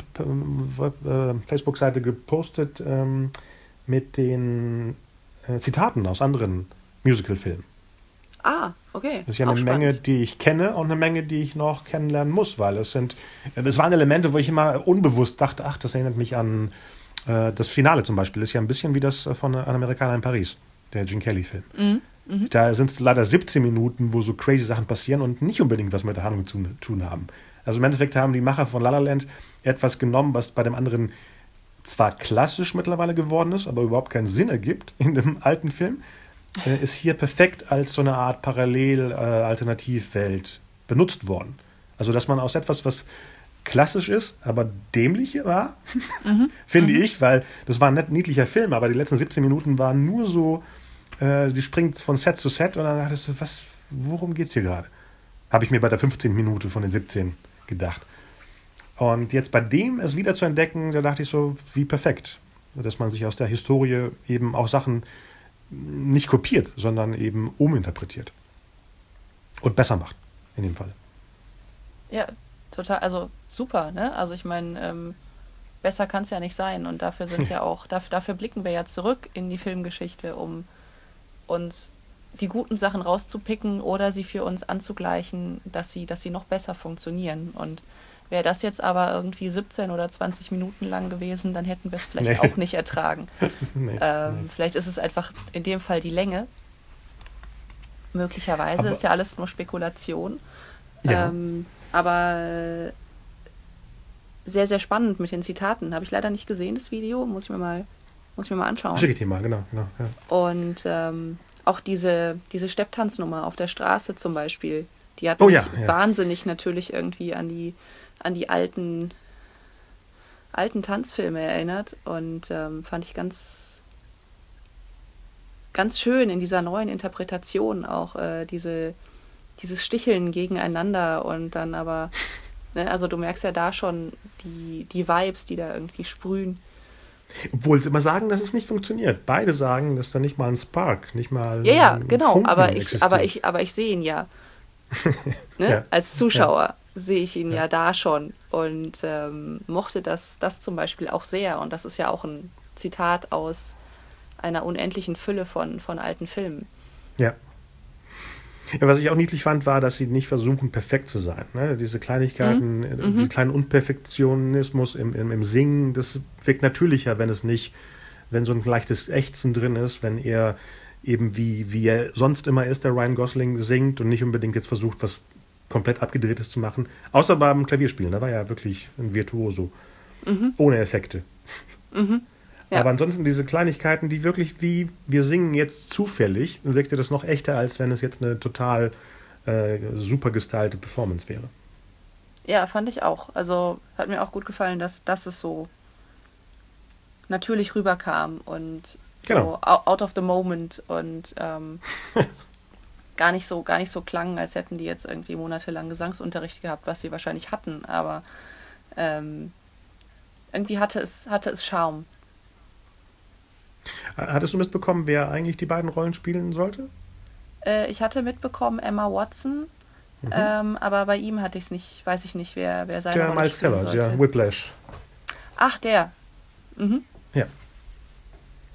äh, Facebook-Seite gepostet, ähm, mit den äh, Zitaten aus anderen Musical-Filmen. Ah, okay. Das ist ja eine Menge, die ich kenne und eine Menge, die ich noch kennenlernen muss, weil es sind, es waren Elemente, wo ich immer unbewusst dachte, ach, das erinnert mich an äh, das Finale zum Beispiel. Das ist ja ein bisschen wie das von An Amerikaner in Paris, der Gene Kelly-Film. Mhm. Mhm. Da sind es leider 17 Minuten, wo so crazy Sachen passieren und nicht unbedingt was mit der Handlung zu tun haben. Also im Endeffekt haben die Macher von La La Land etwas genommen, was bei dem anderen zwar klassisch mittlerweile geworden ist, aber überhaupt keinen Sinn ergibt in dem alten Film, äh, ist hier perfekt als so eine Art Parallel-Alternativwelt äh, benutzt worden. Also dass man aus etwas, was klassisch ist, aber dämlich war, mhm. finde mhm. ich, weil das war ein nett, niedlicher Film, aber die letzten 17 Minuten waren nur so äh, die springt von Set zu Set und dann dachtest du, was, worum geht's hier gerade? Habe ich mir bei der 15. Minute von den 17 gedacht. Und jetzt bei dem es wieder zu entdecken, da dachte ich so, wie perfekt, dass man sich aus der Historie eben auch Sachen nicht kopiert, sondern eben uminterpretiert. Und besser macht, in dem Fall. Ja, total, also super, ne? Also ich meine, ähm, besser kann es ja nicht sein. Und dafür sind ja auch, dafür, dafür blicken wir ja zurück in die Filmgeschichte, um uns die guten Sachen rauszupicken oder sie für uns anzugleichen, dass sie, dass sie noch besser funktionieren. Und wäre das jetzt aber irgendwie 17 oder 20 Minuten lang gewesen, dann hätten wir es vielleicht nee. auch nicht ertragen. nee, ähm, nee. Vielleicht ist es einfach in dem Fall die Länge. Möglicherweise aber, ist ja alles nur Spekulation. Ja. Ähm, aber sehr, sehr spannend mit den Zitaten. Habe ich leider nicht gesehen, das Video. Muss ich mir mal muss ich mir mal anschauen. Schicke ich dir mal, genau. genau ja. Und ähm, auch diese, diese Stepptanznummer auf der Straße zum Beispiel, die hat oh, mich ja, ja. wahnsinnig natürlich irgendwie an die, an die alten, alten Tanzfilme erinnert und ähm, fand ich ganz, ganz schön in dieser neuen Interpretation auch äh, diese, dieses Sticheln gegeneinander und dann aber, ne, also du merkst ja da schon die, die Vibes, die da irgendwie sprühen. Obwohl sie immer sagen, dass es nicht funktioniert. Beide sagen, dass da nicht mal ein Spark, nicht mal. Ja, ja, genau. Funken aber ich, aber ich, aber ich sehe ihn ja. ne? ja. Als Zuschauer ja. sehe ich ihn ja. ja. da schon und ähm, mochte das, das zum Beispiel auch sehr. Und das ist ja auch ein Zitat aus einer unendlichen Fülle von, von alten Filmen. Ja. Ja, was ich auch niedlich fand, war, dass sie nicht versuchen, perfekt zu sein. Ne? Diese Kleinigkeiten, mhm. mhm. diese kleinen Unperfektionismus im, im, im, Singen, das wirkt natürlicher, wenn es nicht, wenn so ein leichtes Ächzen drin ist, wenn er eben wie, wie er sonst immer ist, der Ryan Gosling singt und nicht unbedingt jetzt versucht, was komplett abgedrehtes zu machen. Außer beim Klavierspielen, da war er wirklich ein Virtuoso. Mhm. Ohne Effekte. Mhm. Ja. Aber ansonsten diese Kleinigkeiten, die wirklich wie wir singen jetzt zufällig, wirkte das noch echter, als wenn es jetzt eine total äh, super gestylte Performance wäre. Ja, fand ich auch. Also hat mir auch gut gefallen, dass, dass es so natürlich rüberkam und so genau. out of the moment und ähm, gar nicht so gar nicht so klang, als hätten die jetzt irgendwie monatelang Gesangsunterricht gehabt, was sie wahrscheinlich hatten, aber ähm, irgendwie hatte es hatte es Charme. Hattest du mitbekommen, wer eigentlich die beiden Rollen spielen sollte? Äh, ich hatte mitbekommen Emma Watson, mhm. ähm, aber bei ihm hatte ich es nicht, weiß ich nicht, wer, wer seine der Rolle Miles Teller. Der Whiplash. Ach, der. Mhm. Ja.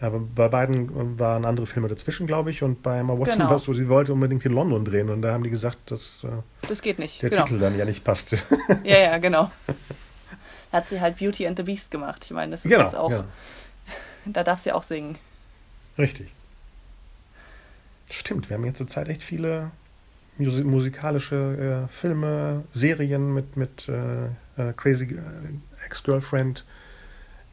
Aber bei beiden waren andere Filme dazwischen, glaube ich. Und bei Emma Watson genau. war es so, sie wollte unbedingt in London drehen. Und da haben die gesagt, dass äh, das geht nicht. der genau. Titel dann ja nicht passt. Ja, ja, genau. Da hat sie halt Beauty and the Beast gemacht. Ich meine, das ist genau, jetzt auch. Genau. Da darf sie auch singen. Richtig. Stimmt, wir haben jetzt zur Zeit echt viele musikalische äh, Filme, Serien mit, mit äh, äh Crazy äh, Ex-Girlfriend.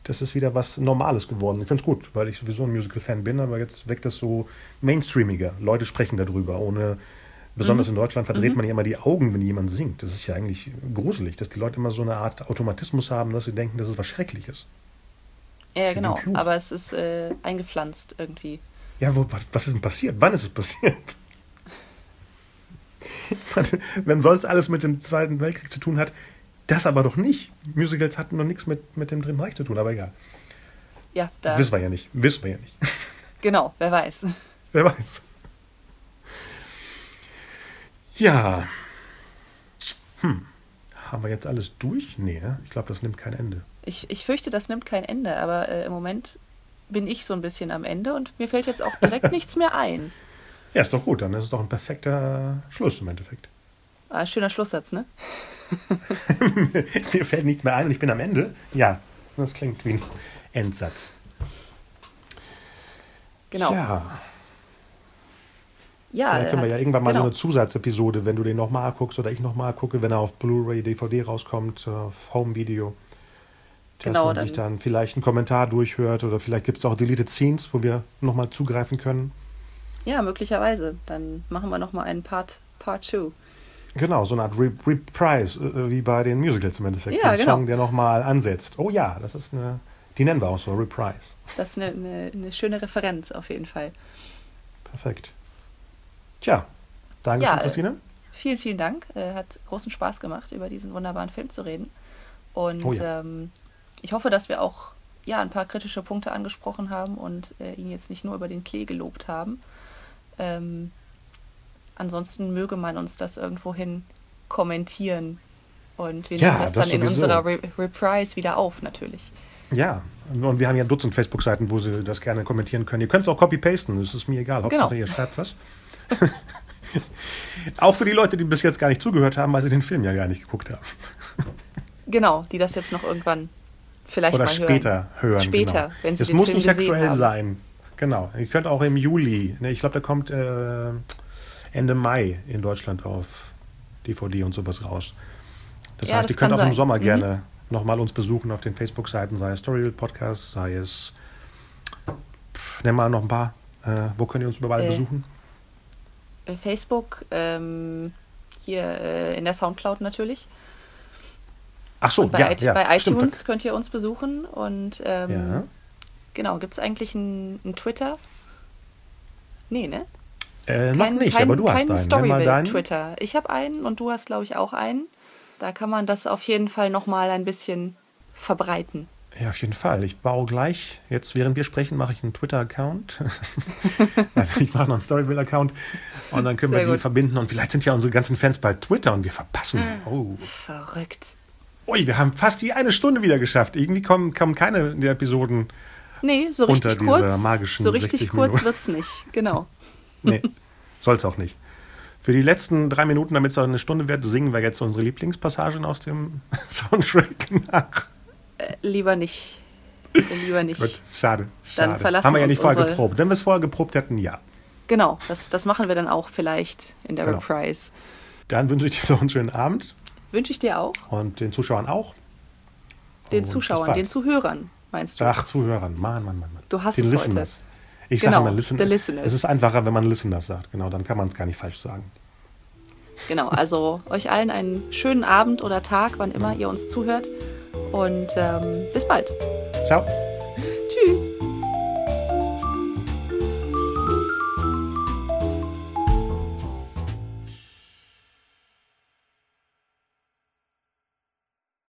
Das ist wieder was Normales geworden. Ich finde es gut, weil ich sowieso ein Musical-Fan bin, aber jetzt weckt das so mainstreamiger. Leute sprechen darüber, ohne Besonders mhm. in Deutschland verdreht mhm. man ja immer die Augen, wenn jemand singt. Das ist ja eigentlich gruselig, dass die Leute immer so eine Art Automatismus haben, dass sie denken, das ist was Schreckliches. Ja, genau. Aber es ist äh, eingepflanzt irgendwie. Ja, wo, was ist denn passiert? Wann ist es passiert? Wenn sonst alles mit dem Zweiten Weltkrieg zu tun hat, das aber doch nicht. Musicals hatten noch nichts mit, mit dem Dritten Reich zu tun, aber egal. Ja, da. Wissen wir ja nicht. Wissen wir ja nicht. Genau, wer weiß. Wer weiß. Ja. Hm. Haben wir jetzt alles durch? Nee, ne? ich glaube, das nimmt kein Ende. Ich, ich fürchte, das nimmt kein Ende, aber äh, im Moment bin ich so ein bisschen am Ende und mir fällt jetzt auch direkt nichts mehr ein. Ja, ist doch gut, dann ist es doch ein perfekter Schluss im Endeffekt. Ah, schöner Schlusssatz, ne? mir fällt nichts mehr ein und ich bin am Ende. Ja, das klingt wie ein Endsatz. Genau. Ja. Ja, Vielleicht können wir ja irgendwann mal genau. so eine Zusatzepisode, wenn du den nochmal guckst oder ich nochmal gucke, wenn er auf Blu-ray, DVD rauskommt, auf Home Video. Dass genau, man dann sich dann vielleicht einen Kommentar durchhört oder vielleicht gibt es auch Deleted Scenes, wo wir nochmal zugreifen können. Ja, möglicherweise. Dann machen wir nochmal einen Part 2. Genau, so eine Art Re Reprise, äh, wie bei den Musicals im Endeffekt. Ja, den genau. Song, der nochmal ansetzt. Oh ja, das ist eine, die nennen wir auch so, Reprise. Das ist eine, eine, eine schöne Referenz auf jeden Fall. Perfekt. Tja, sagen ja, Christine? Vielen, vielen Dank. Äh, hat großen Spaß gemacht, über diesen wunderbaren Film zu reden. Und oh ja. ähm, ich hoffe, dass wir auch ja, ein paar kritische Punkte angesprochen haben und äh, ihn jetzt nicht nur über den Klee gelobt haben. Ähm, ansonsten möge man uns das irgendwohin kommentieren. Und wir ja, nehmen das, das dann sowieso. in unserer Re Reprise wieder auf, natürlich. Ja, und wir haben ja Dutzend Facebook-Seiten, wo Sie das gerne kommentieren können. Ihr könnt es auch copy-pasten, das ist mir egal. Hauptsache, genau. ihr schreibt was. Auch für die Leute, die bis jetzt gar nicht zugehört haben, weil sie den Film ja gar nicht geguckt haben. Genau, die das jetzt noch irgendwann vielleicht Oder mal später hören. hören später, genau. wenn sie Es muss Film nicht aktuell haben. sein. Genau. Ihr könnt auch im Juli, ne, ich glaube, der kommt äh, Ende Mai in Deutschland auf DVD und sowas raus. Das ja, heißt, das ihr könnt auch sein. im Sommer mhm. gerne nochmal uns besuchen auf den Facebook-Seiten, sei es Storyville Podcast, sei es, nenn mal noch ein paar. Äh, wo könnt ihr uns überall äh, besuchen? Facebook, ähm, hier äh, in der Soundcloud natürlich. Ach so, und bei, ja, ja, bei iTunes stimmt. könnt ihr uns besuchen. Und ähm, ja. genau, gibt es eigentlich einen Twitter? Nee, ne? Äh, noch nicht, kein, aber du hast einen. Storyville-Twitter. Ich habe einen und du hast, glaube ich, auch einen. Da kann man das auf jeden Fall nochmal ein bisschen verbreiten. Ja, auf jeden Fall. Ich baue gleich, jetzt während wir sprechen, mache ich einen Twitter-Account. ich mache noch einen Storyville-Account und dann können Sehr wir die gut. verbinden. Und vielleicht sind ja unsere ganzen Fans bei Twitter und wir verpassen. Oh. Verrückt. Ui, wir haben fast die eine Stunde wieder geschafft. Irgendwie kommen, kommen keine der Episoden. Nee, so richtig unter kurz. Magischen so richtig kurz wird es nicht, genau. nee, soll es auch nicht. Für die letzten drei Minuten, damit es auch eine Stunde wird, singen wir jetzt unsere Lieblingspassagen aus dem Soundtrack nach. Äh, lieber nicht. Lieber nicht. Gut, schade. Dann schade. verlassen Haben wir ja nicht vorher geprobt. Wenn wir es vorher geprobt hätten, ja. Genau, das, das machen wir dann auch vielleicht in der genau. Reprise. Dann wünsche ich dir noch einen schönen Abend. Wünsche ich dir auch. Und den Zuschauern auch. Den Und Zuschauern, den Zuhörern, meinst du? Ach, Zuhörern. Mann, Mann, Mann. Mann. Du hast den es Listeners. heute. Ich genau, sage immer Listen Listeners. Es ist einfacher, wenn man Listeners sagt. Genau, dann kann man es gar nicht falsch sagen. Genau, also euch allen einen schönen Abend oder Tag, wann immer ihr uns zuhört. Und ähm, bis bald. Ciao.